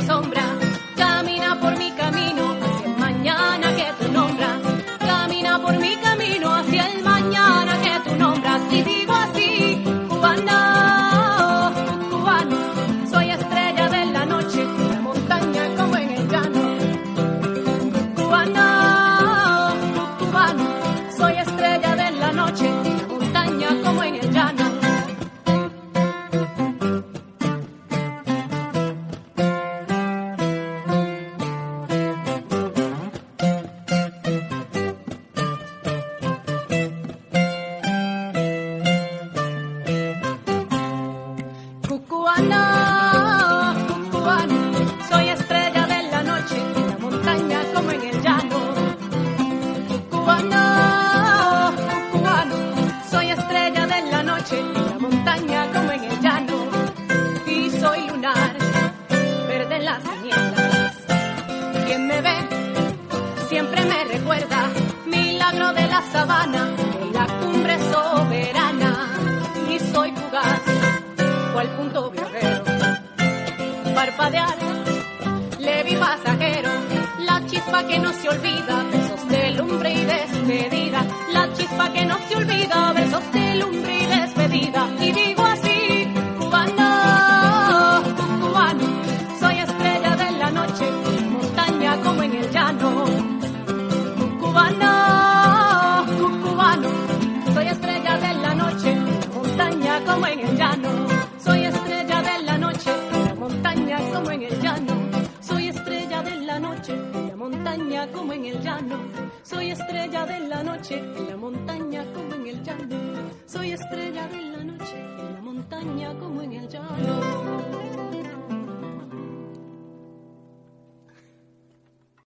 sombra. Camina por mi camino hacia el mañana que tú nombras. Camina por mi camino hacia el mañana que tú nombras. Y